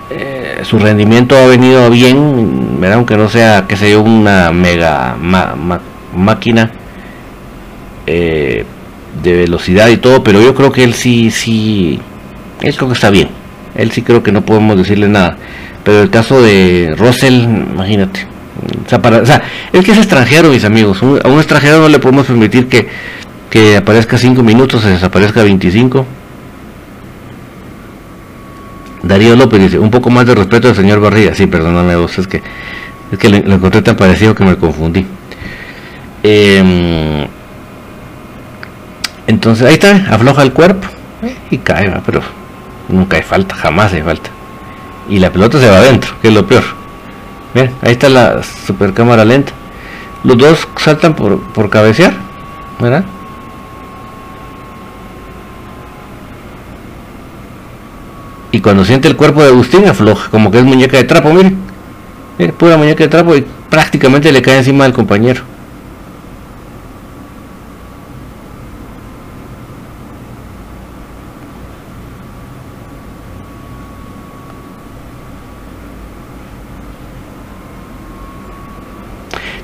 eh, su rendimiento ha venido bien. ¿verdad? Aunque no sea, que sea una mega máquina eh, de velocidad y todo. Pero yo creo que él sí, sí él creo que está bien. Él sí creo que no podemos decirle nada. Pero el caso de Russell, imagínate. O sea, es que es extranjero, mis amigos. A un extranjero no le podemos permitir que, que aparezca 5 minutos, se desaparezca 25. Darío López dice, un poco más de respeto al señor Barriga. Sí, perdóname vos, es que, es que lo, encontré tan parecido que me confundí. Eh, entonces, ahí está, afloja el cuerpo y cae, pero nunca hay falta, jamás hay falta. Y la pelota se va adentro, que es lo peor. Miren, ahí está la super cámara lenta. Los dos saltan por, por cabecear. Y cuando siente el cuerpo de Agustín afloja, como que es muñeca de trapo, miren. Miren, pura muñeca de trapo y prácticamente le cae encima del compañero.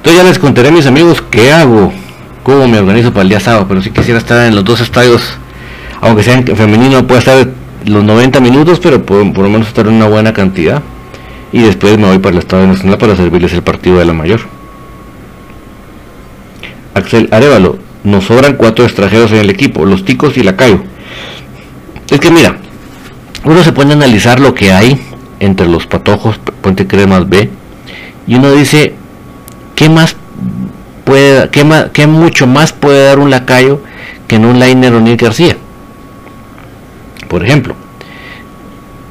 Entonces ya les contaré mis amigos qué hago, cómo me organizo para el día sábado, pero sí quisiera estar en los dos estadios, aunque sean femenino puede estar los 90 minutos, pero por, por, lo menos estar en una buena cantidad. Y después me voy para el Estadio Nacional para servirles el partido de la mayor. Axel Arevalo, nos sobran cuatro extranjeros en el equipo, los ticos y la Cayo. Es que mira, uno se pone a analizar lo que hay entre los patojos, Puente Cremas B, y uno dice, ¿qué más qué, qué mucho más puede dar un lacayo que en un liner O'Neill García? Por ejemplo,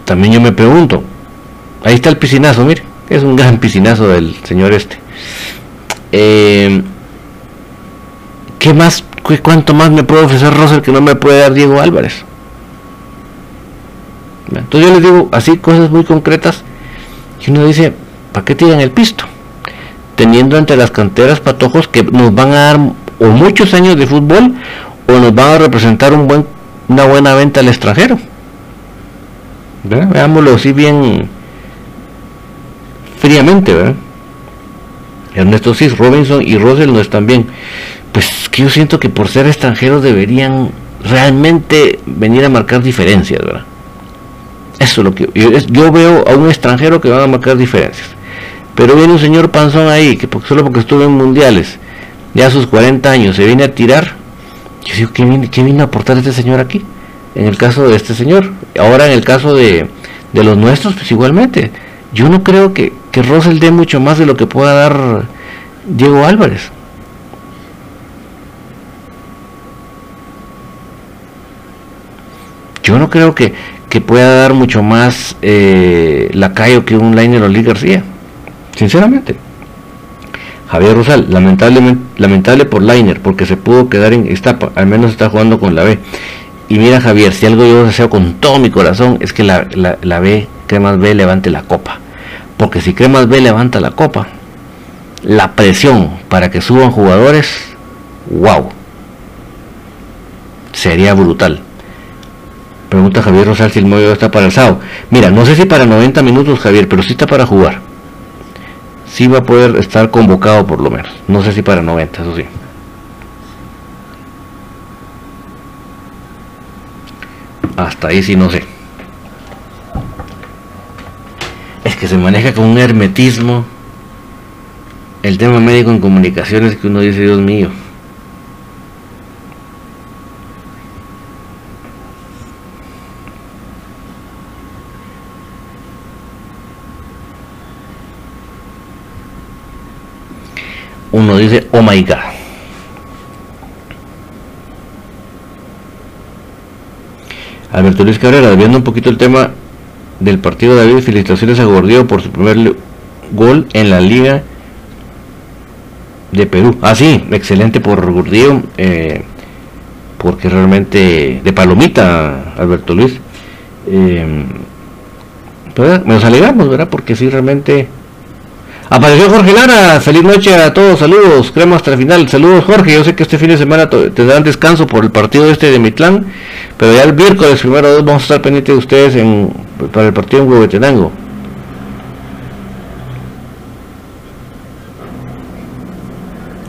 también yo me pregunto, ahí está el piscinazo, mire, es un gran piscinazo del señor este. Eh, ¿Qué más, qué, cuánto más me puede ofrecer Rosel que no me puede dar Diego Álvarez? Entonces yo les digo así cosas muy concretas y uno dice, ¿para qué tiran el pisto? Teniendo entre las canteras patojos que nos van a dar o muchos años de fútbol o nos van a representar una buena venta al extranjero. Veámoslo así bien fríamente, ¿verdad? Ernesto Cis, Robinson y Russell no están bien. Pues que yo siento que por ser extranjeros deberían realmente venir a marcar diferencias, ¿verdad? Eso es lo que yo, yo veo a un extranjero que va a marcar diferencias. Pero viene un señor panzón ahí, que solo porque estuvo en mundiales, ya a sus 40 años, se viene a tirar. Yo digo, ¿qué viene, vino a aportar este señor aquí? En el caso de este señor. Ahora en el caso de, de los nuestros, pues igualmente. Yo no creo que, que Russell dé mucho más de lo que pueda dar Diego Álvarez. Yo no creo que, que pueda dar mucho más eh, Lacayo que un Liner Oli García. Sinceramente. Javier Rosal, lamentable, lamentable por Liner, porque se pudo quedar en esta, al menos está jugando con la B. Y mira Javier, si algo yo deseo con todo mi corazón es que la, la, la B, que más B, levante la copa. Porque si Cremas B levanta la copa, la presión para que suban jugadores, wow, sería brutal. Pregunta Javier Rosal si el móvil está para el sábado. Mira, no sé si para 90 minutos Javier, pero sí está para jugar. Sí va a poder estar convocado por lo menos. No sé si para 90, eso sí. Hasta ahí sí no sé. Es que se maneja con un hermetismo el tema médico en comunicaciones que uno dice, Dios mío. Uno dice, oh my god. Alberto Luis Cabrera, viendo un poquito el tema del partido de David, felicitaciones a Gordillo por su primer gol en la liga de Perú. Ah, sí, excelente por Gordillo, eh, porque realmente de palomita, Alberto Luis. Eh, nos alegramos, ¿verdad? Porque sí, realmente... Apareció Jorge Lara, feliz noche a todos, saludos, crema hasta el final, saludos Jorge, yo sé que este fin de semana te dan descanso por el partido este de Mitlán, pero ya el miércoles primero dos vamos a estar pendientes de ustedes en, para el partido en Huehuetenango.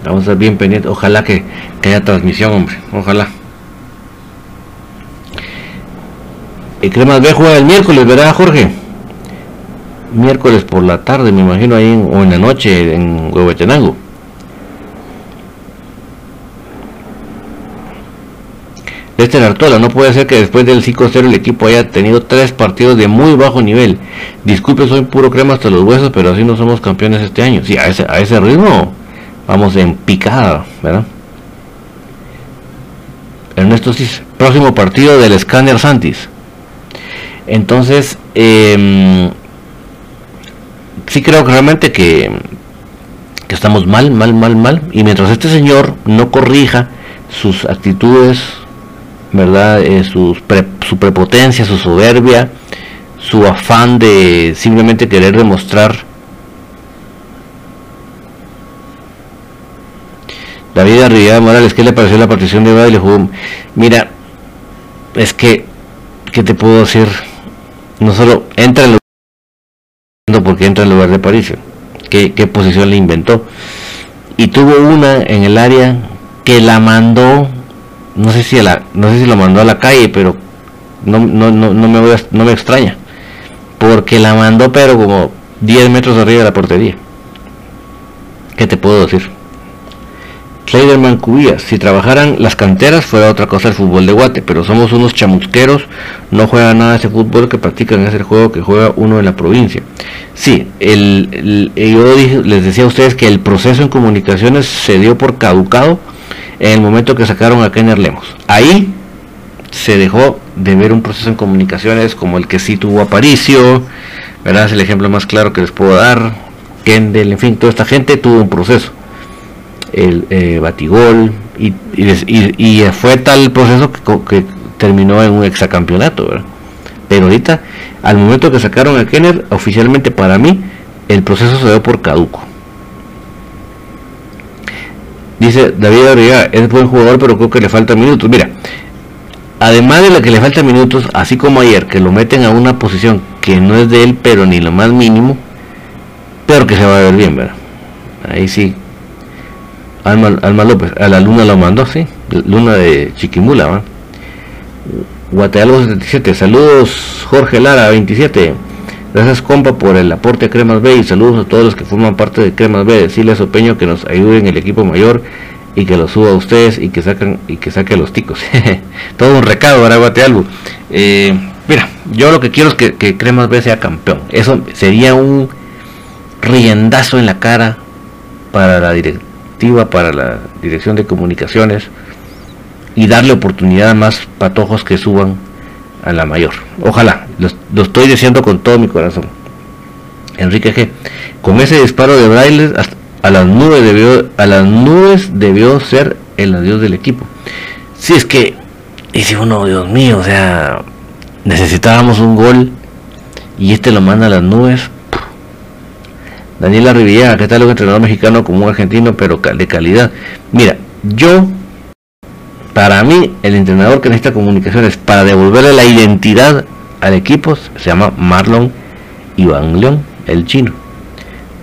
Vamos a estar bien pendientes. Ojalá que, haya transmisión, hombre. Ojalá. El Cremas B juega el miércoles, ¿verdad, Jorge? Miércoles por la tarde, me imagino, ahí o en la noche en Huehuetenango. Este Artola, no puede ser que después del 5-0 el equipo haya tenido tres partidos de muy bajo nivel. Disculpe, soy puro crema hasta los huesos, pero así no somos campeones este año. Sí, a ese, a ese ritmo vamos en picada, ¿verdad? Ernesto sí, próximo partido del Scanner Santis. Entonces, eh, sí creo que realmente que, que estamos mal, mal, mal, mal. Y mientras este señor no corrija sus actitudes, ¿verdad? Eh, su prepotencia, su soberbia, su afán de simplemente querer demostrar David Arriaga Morales, ¿qué le pareció la partición de baile? Mira, es que, ¿qué te puedo decir? No solo entra en porque entra en lugar de París, ¿Qué, posición le inventó? Y tuvo una en el área que la mandó, no sé si la, no sé si lo mandó a la calle, pero no, no, no, no me voy no me extraña, porque la mandó pero como 10 metros arriba de la portería. ¿Qué te puedo decir? Kleiderman Cubías, si trabajaran las canteras fuera otra cosa el fútbol de Guate, pero somos unos chamusqueros, no juega nada ese fútbol que practican, es el juego que juega uno en la provincia. Sí, el, yo les decía a ustedes que el proceso en comunicaciones se dio por caducado en el momento que sacaron a Kenner Lemos. Ahí se dejó de ver un proceso en comunicaciones como el que sí tuvo Aparicio, ¿verdad? Es el ejemplo más claro que les puedo dar. Kendall, en fin, toda esta gente tuvo un proceso el eh, batigol y, fue tal proceso que, terminó en un exacampeonato, Pero ahorita, al momento que sacaron a Kenner, oficialmente para mí, el proceso se dio por caduco. Dice David Arriaga, es buen jugador, pero creo que le faltan minutos. Mira, además de la que le faltan minutos, así como ayer, que lo meten a una posición que no es de él, pero ni lo más mínimo, pero que se va a ver bien, ¿verdad? Ahí sí, Alma, Alma López, a la luna lo mandó, sí, luna de Chiquimula, ¿va? Guatealgo 77, saludos Jorge Lara 27, gracias compa por el aporte a Cremas B y saludos a todos los que forman parte de Cremas B, decirles a Opeño que nos ayuden en el equipo mayor y que lo suba a ustedes y que sacan y que saque a los ticos. Todo un recado, ¿verdad Guatealgo? Eh, mira, yo lo que quiero es que, que Cremas B sea campeón, eso sería un riendazo en la cara para la directiva para la dirección de comunicaciones y darle oportunidad a más patojos que suban a la mayor. Ojalá, lo, estoy diciendo con todo mi corazón. Enrique G. Con ese disparo de Braille a las nubes debió, a las nubes debió ser el adiós del equipo. Si es que, y si uno, Dios mío, o sea, necesitábamos un gol y este lo manda a las nubes. Daniela Rivillaga, ¿qué tal un entrenador mexicano como un argentino, pero de calidad? Mira, yo, para mí, el entrenador que necesita comunicaciones para devolverle la identidad al equipo se llama Marlon Iván León, el chino.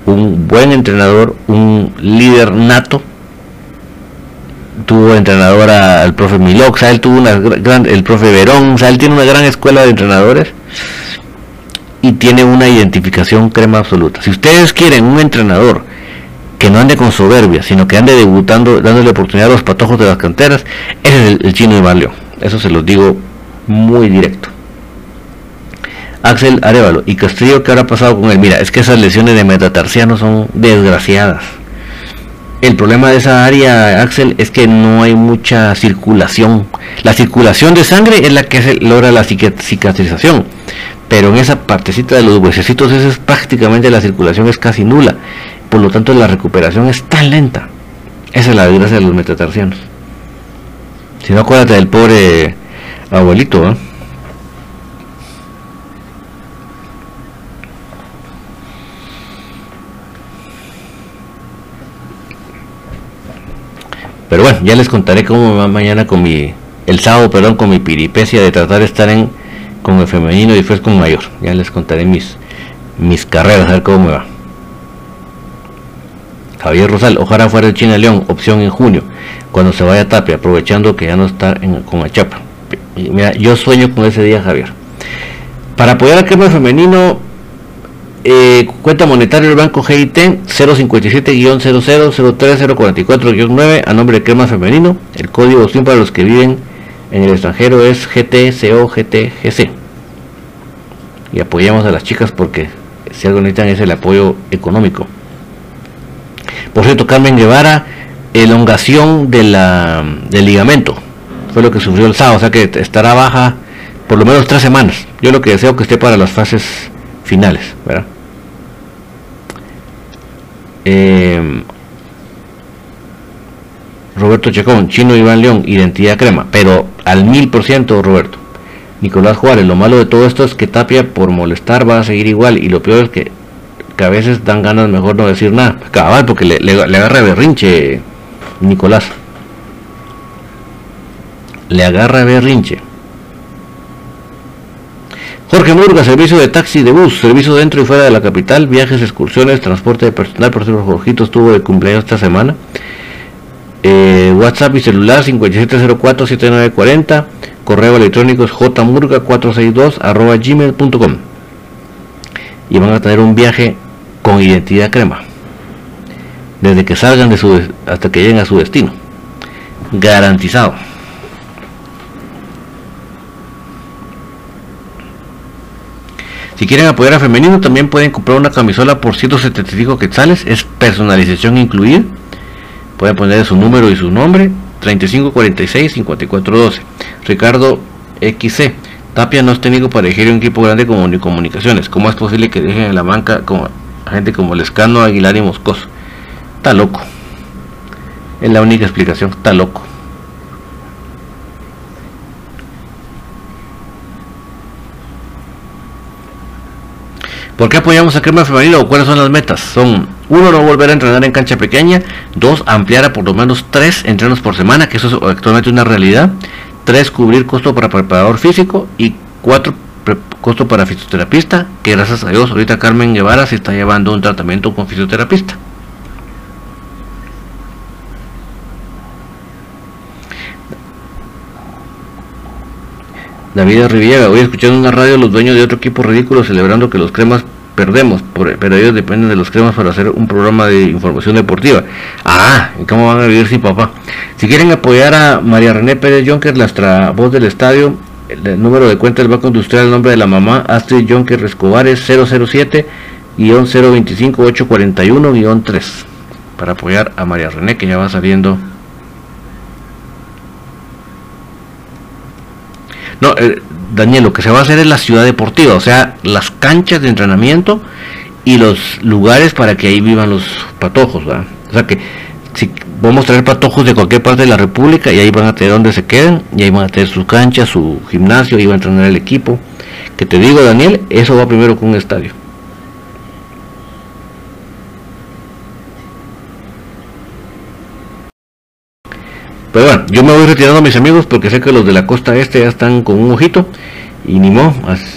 Un buen entrenador, un líder nato. Tuvo entrenador al profe Milox, él tuvo una gran, el profe Verón, o sea, él tiene una gran escuela de entrenadores y tiene una identificación crema absoluta. Si ustedes quieren un entrenador que no ande con soberbia, sino que ande debutando, dándole oportunidad a los patojos de las canteras, ese es el, chino de León. Eso se los digo muy directo. Axel Arevalo y Castillo, ¿qué habrá pasado con él? Mira, es que esas lesiones de metatarsiano son desgraciadas. El problema de esa área, Axel, es que no hay mucha circulación. La circulación de sangre es la que logra la cicatrización pero en esa partecita de los huesecitos es prácticamente la circulación es casi nula, por lo tanto la recuperación es tan lenta. Esa es la desgracia de los metatarsianos. Si no acuérdate del pobre abuelito, Pero bueno, ya les contaré cómo me va mañana con mi, el sábado, perdón, con mi piripecia de tratar de estar en con el femenino y después con mayor. Ya les contaré mis, mis carreras, a ver cómo me va. Javier Rosal, ojalá fuera el China León, opción en junio, cuando se vaya a Tapia, aprovechando que ya no está en, con Achapa. Mira, yo sueño con ese día, Javier. Para apoyar al crema femenino, eh, cuenta monetaria del banco GIT 057-00-03044-9 a nombre de crema femenino. El código SIM para los que viven en el extranjero es GTCOGTGC. Y apoyamos a las chicas porque si algo necesitan es el apoyo económico. Por cierto, Carmen Guevara, elongación de la, del ligamento. Fue lo que sufrió el sábado, o sea que estará baja por lo menos tres semanas. Yo lo que deseo que esté para las fases finales, ¿verdad? Eh, Roberto Chacón, Chino Iván León, Identidad Crema, pero al mil por ciento Roberto. Nicolás Juárez, lo malo de todo esto es que Tapia por molestar va a seguir igual y lo peor es que, a veces dan ganas mejor no decir nada. Cabal, porque le, le, agarra berrinche Nicolás. Le agarra berrinche. Jorge Murga, servicio de taxi de bus, servicio dentro y fuera de la capital, viajes, excursiones, transporte de personal, por ejemplo, Jorgito estuvo de cumpleaños esta semana. Eh, WhatsApp y celular 5704-7940, correo electrónico es jmurga462 arroba gmail.com y van a tener un viaje con identidad crema. Desde que salgan de su hasta que lleguen a su destino. Garantizado Si quieren apoyar a Femenino, también pueden comprar una camisola por 175 quetzales, es personalización incluida Pueden poner su número y su nombre. 3546-5412. Ricardo XC. Tapia no es técnico para elegir un equipo grande como ni comunicaciones. ¿Cómo es posible que dejen en la banca como gente como Lescano, Aguilar y Moscoso? Está loco. Es la única explicación. Está loco. ¿Por qué apoyamos a Crema Femenino cuáles son las metas? Son, uno, no volver a entrenar en cancha pequeña, dos, ampliar a por lo menos tres entrenos por semana, que eso es actualmente una realidad, tres, cubrir costo para preparador físico y cuatro, costo para fisioterapista, que gracias a Dios ahorita Carmen Guevara se está llevando un tratamiento con fisioterapista. David Riviera, hoy escuchando una radio los dueños de otro equipo ridículo celebrando que los cremas perdemos, pero ellos dependen de los cremas para hacer un programa de información deportiva. Ah, ¿y cómo van a vivir sin papá? Si quieren apoyar a María René Pérez Jonker, nuestra voz del estadio, el, número de cuenta del Banco Industrial, el nombre de la mamá, Astrid Jonker Escobar es 007-025-841-3 para apoyar a María René que ya va saliendo No, eh, Daniel, lo que se va a hacer es la ciudad deportiva, o sea, las canchas de entrenamiento y los lugares para que ahí vivan los patojos, ¿verdad? O sea que si vamos a traer patojos de cualquier parte de la República y ahí van a tener donde se queden, y ahí van a tener sus canchas, su gimnasio, y van a entrenar el equipo. Que te digo, Daniel, eso va primero con un estadio. Pero bueno, yo me voy retirando a mis amigos porque sé que los de la costa este ya están con un ojito y ni modo,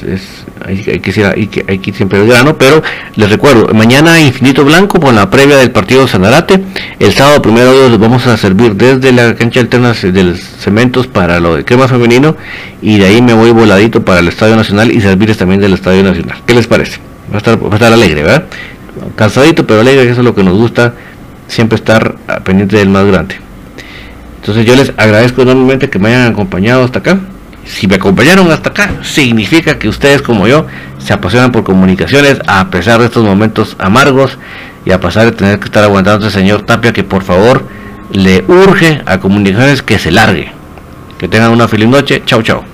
es, hay, que hay, que, hay que siempre el grano, pero les recuerdo, mañana Infinito Blanco con la previa del partido Sanarate, el sábado primero los vamos a servir desde la cancha alterna del cementos para lo de crema femenino y de ahí me voy voladito para el Estadio Nacional y servirles también del Estadio Nacional. ¿Qué les parece? Va a estar, va a estar alegre, ¿verdad? Cansadito pero alegre, eso es lo que nos gusta, siempre estar pendiente del más grande. Entonces yo les agradezco enormemente que me hayan acompañado hasta acá si me acompañaron hasta acá, significa que ustedes como yo se apasionan por comunicaciones a pesar de estos momentos amargos y a pesar de tener que estar aguantando a este señor Tapia que por favor le urge a comunicaciones que se largue. Que tengan una feliz noche. Chao, chao.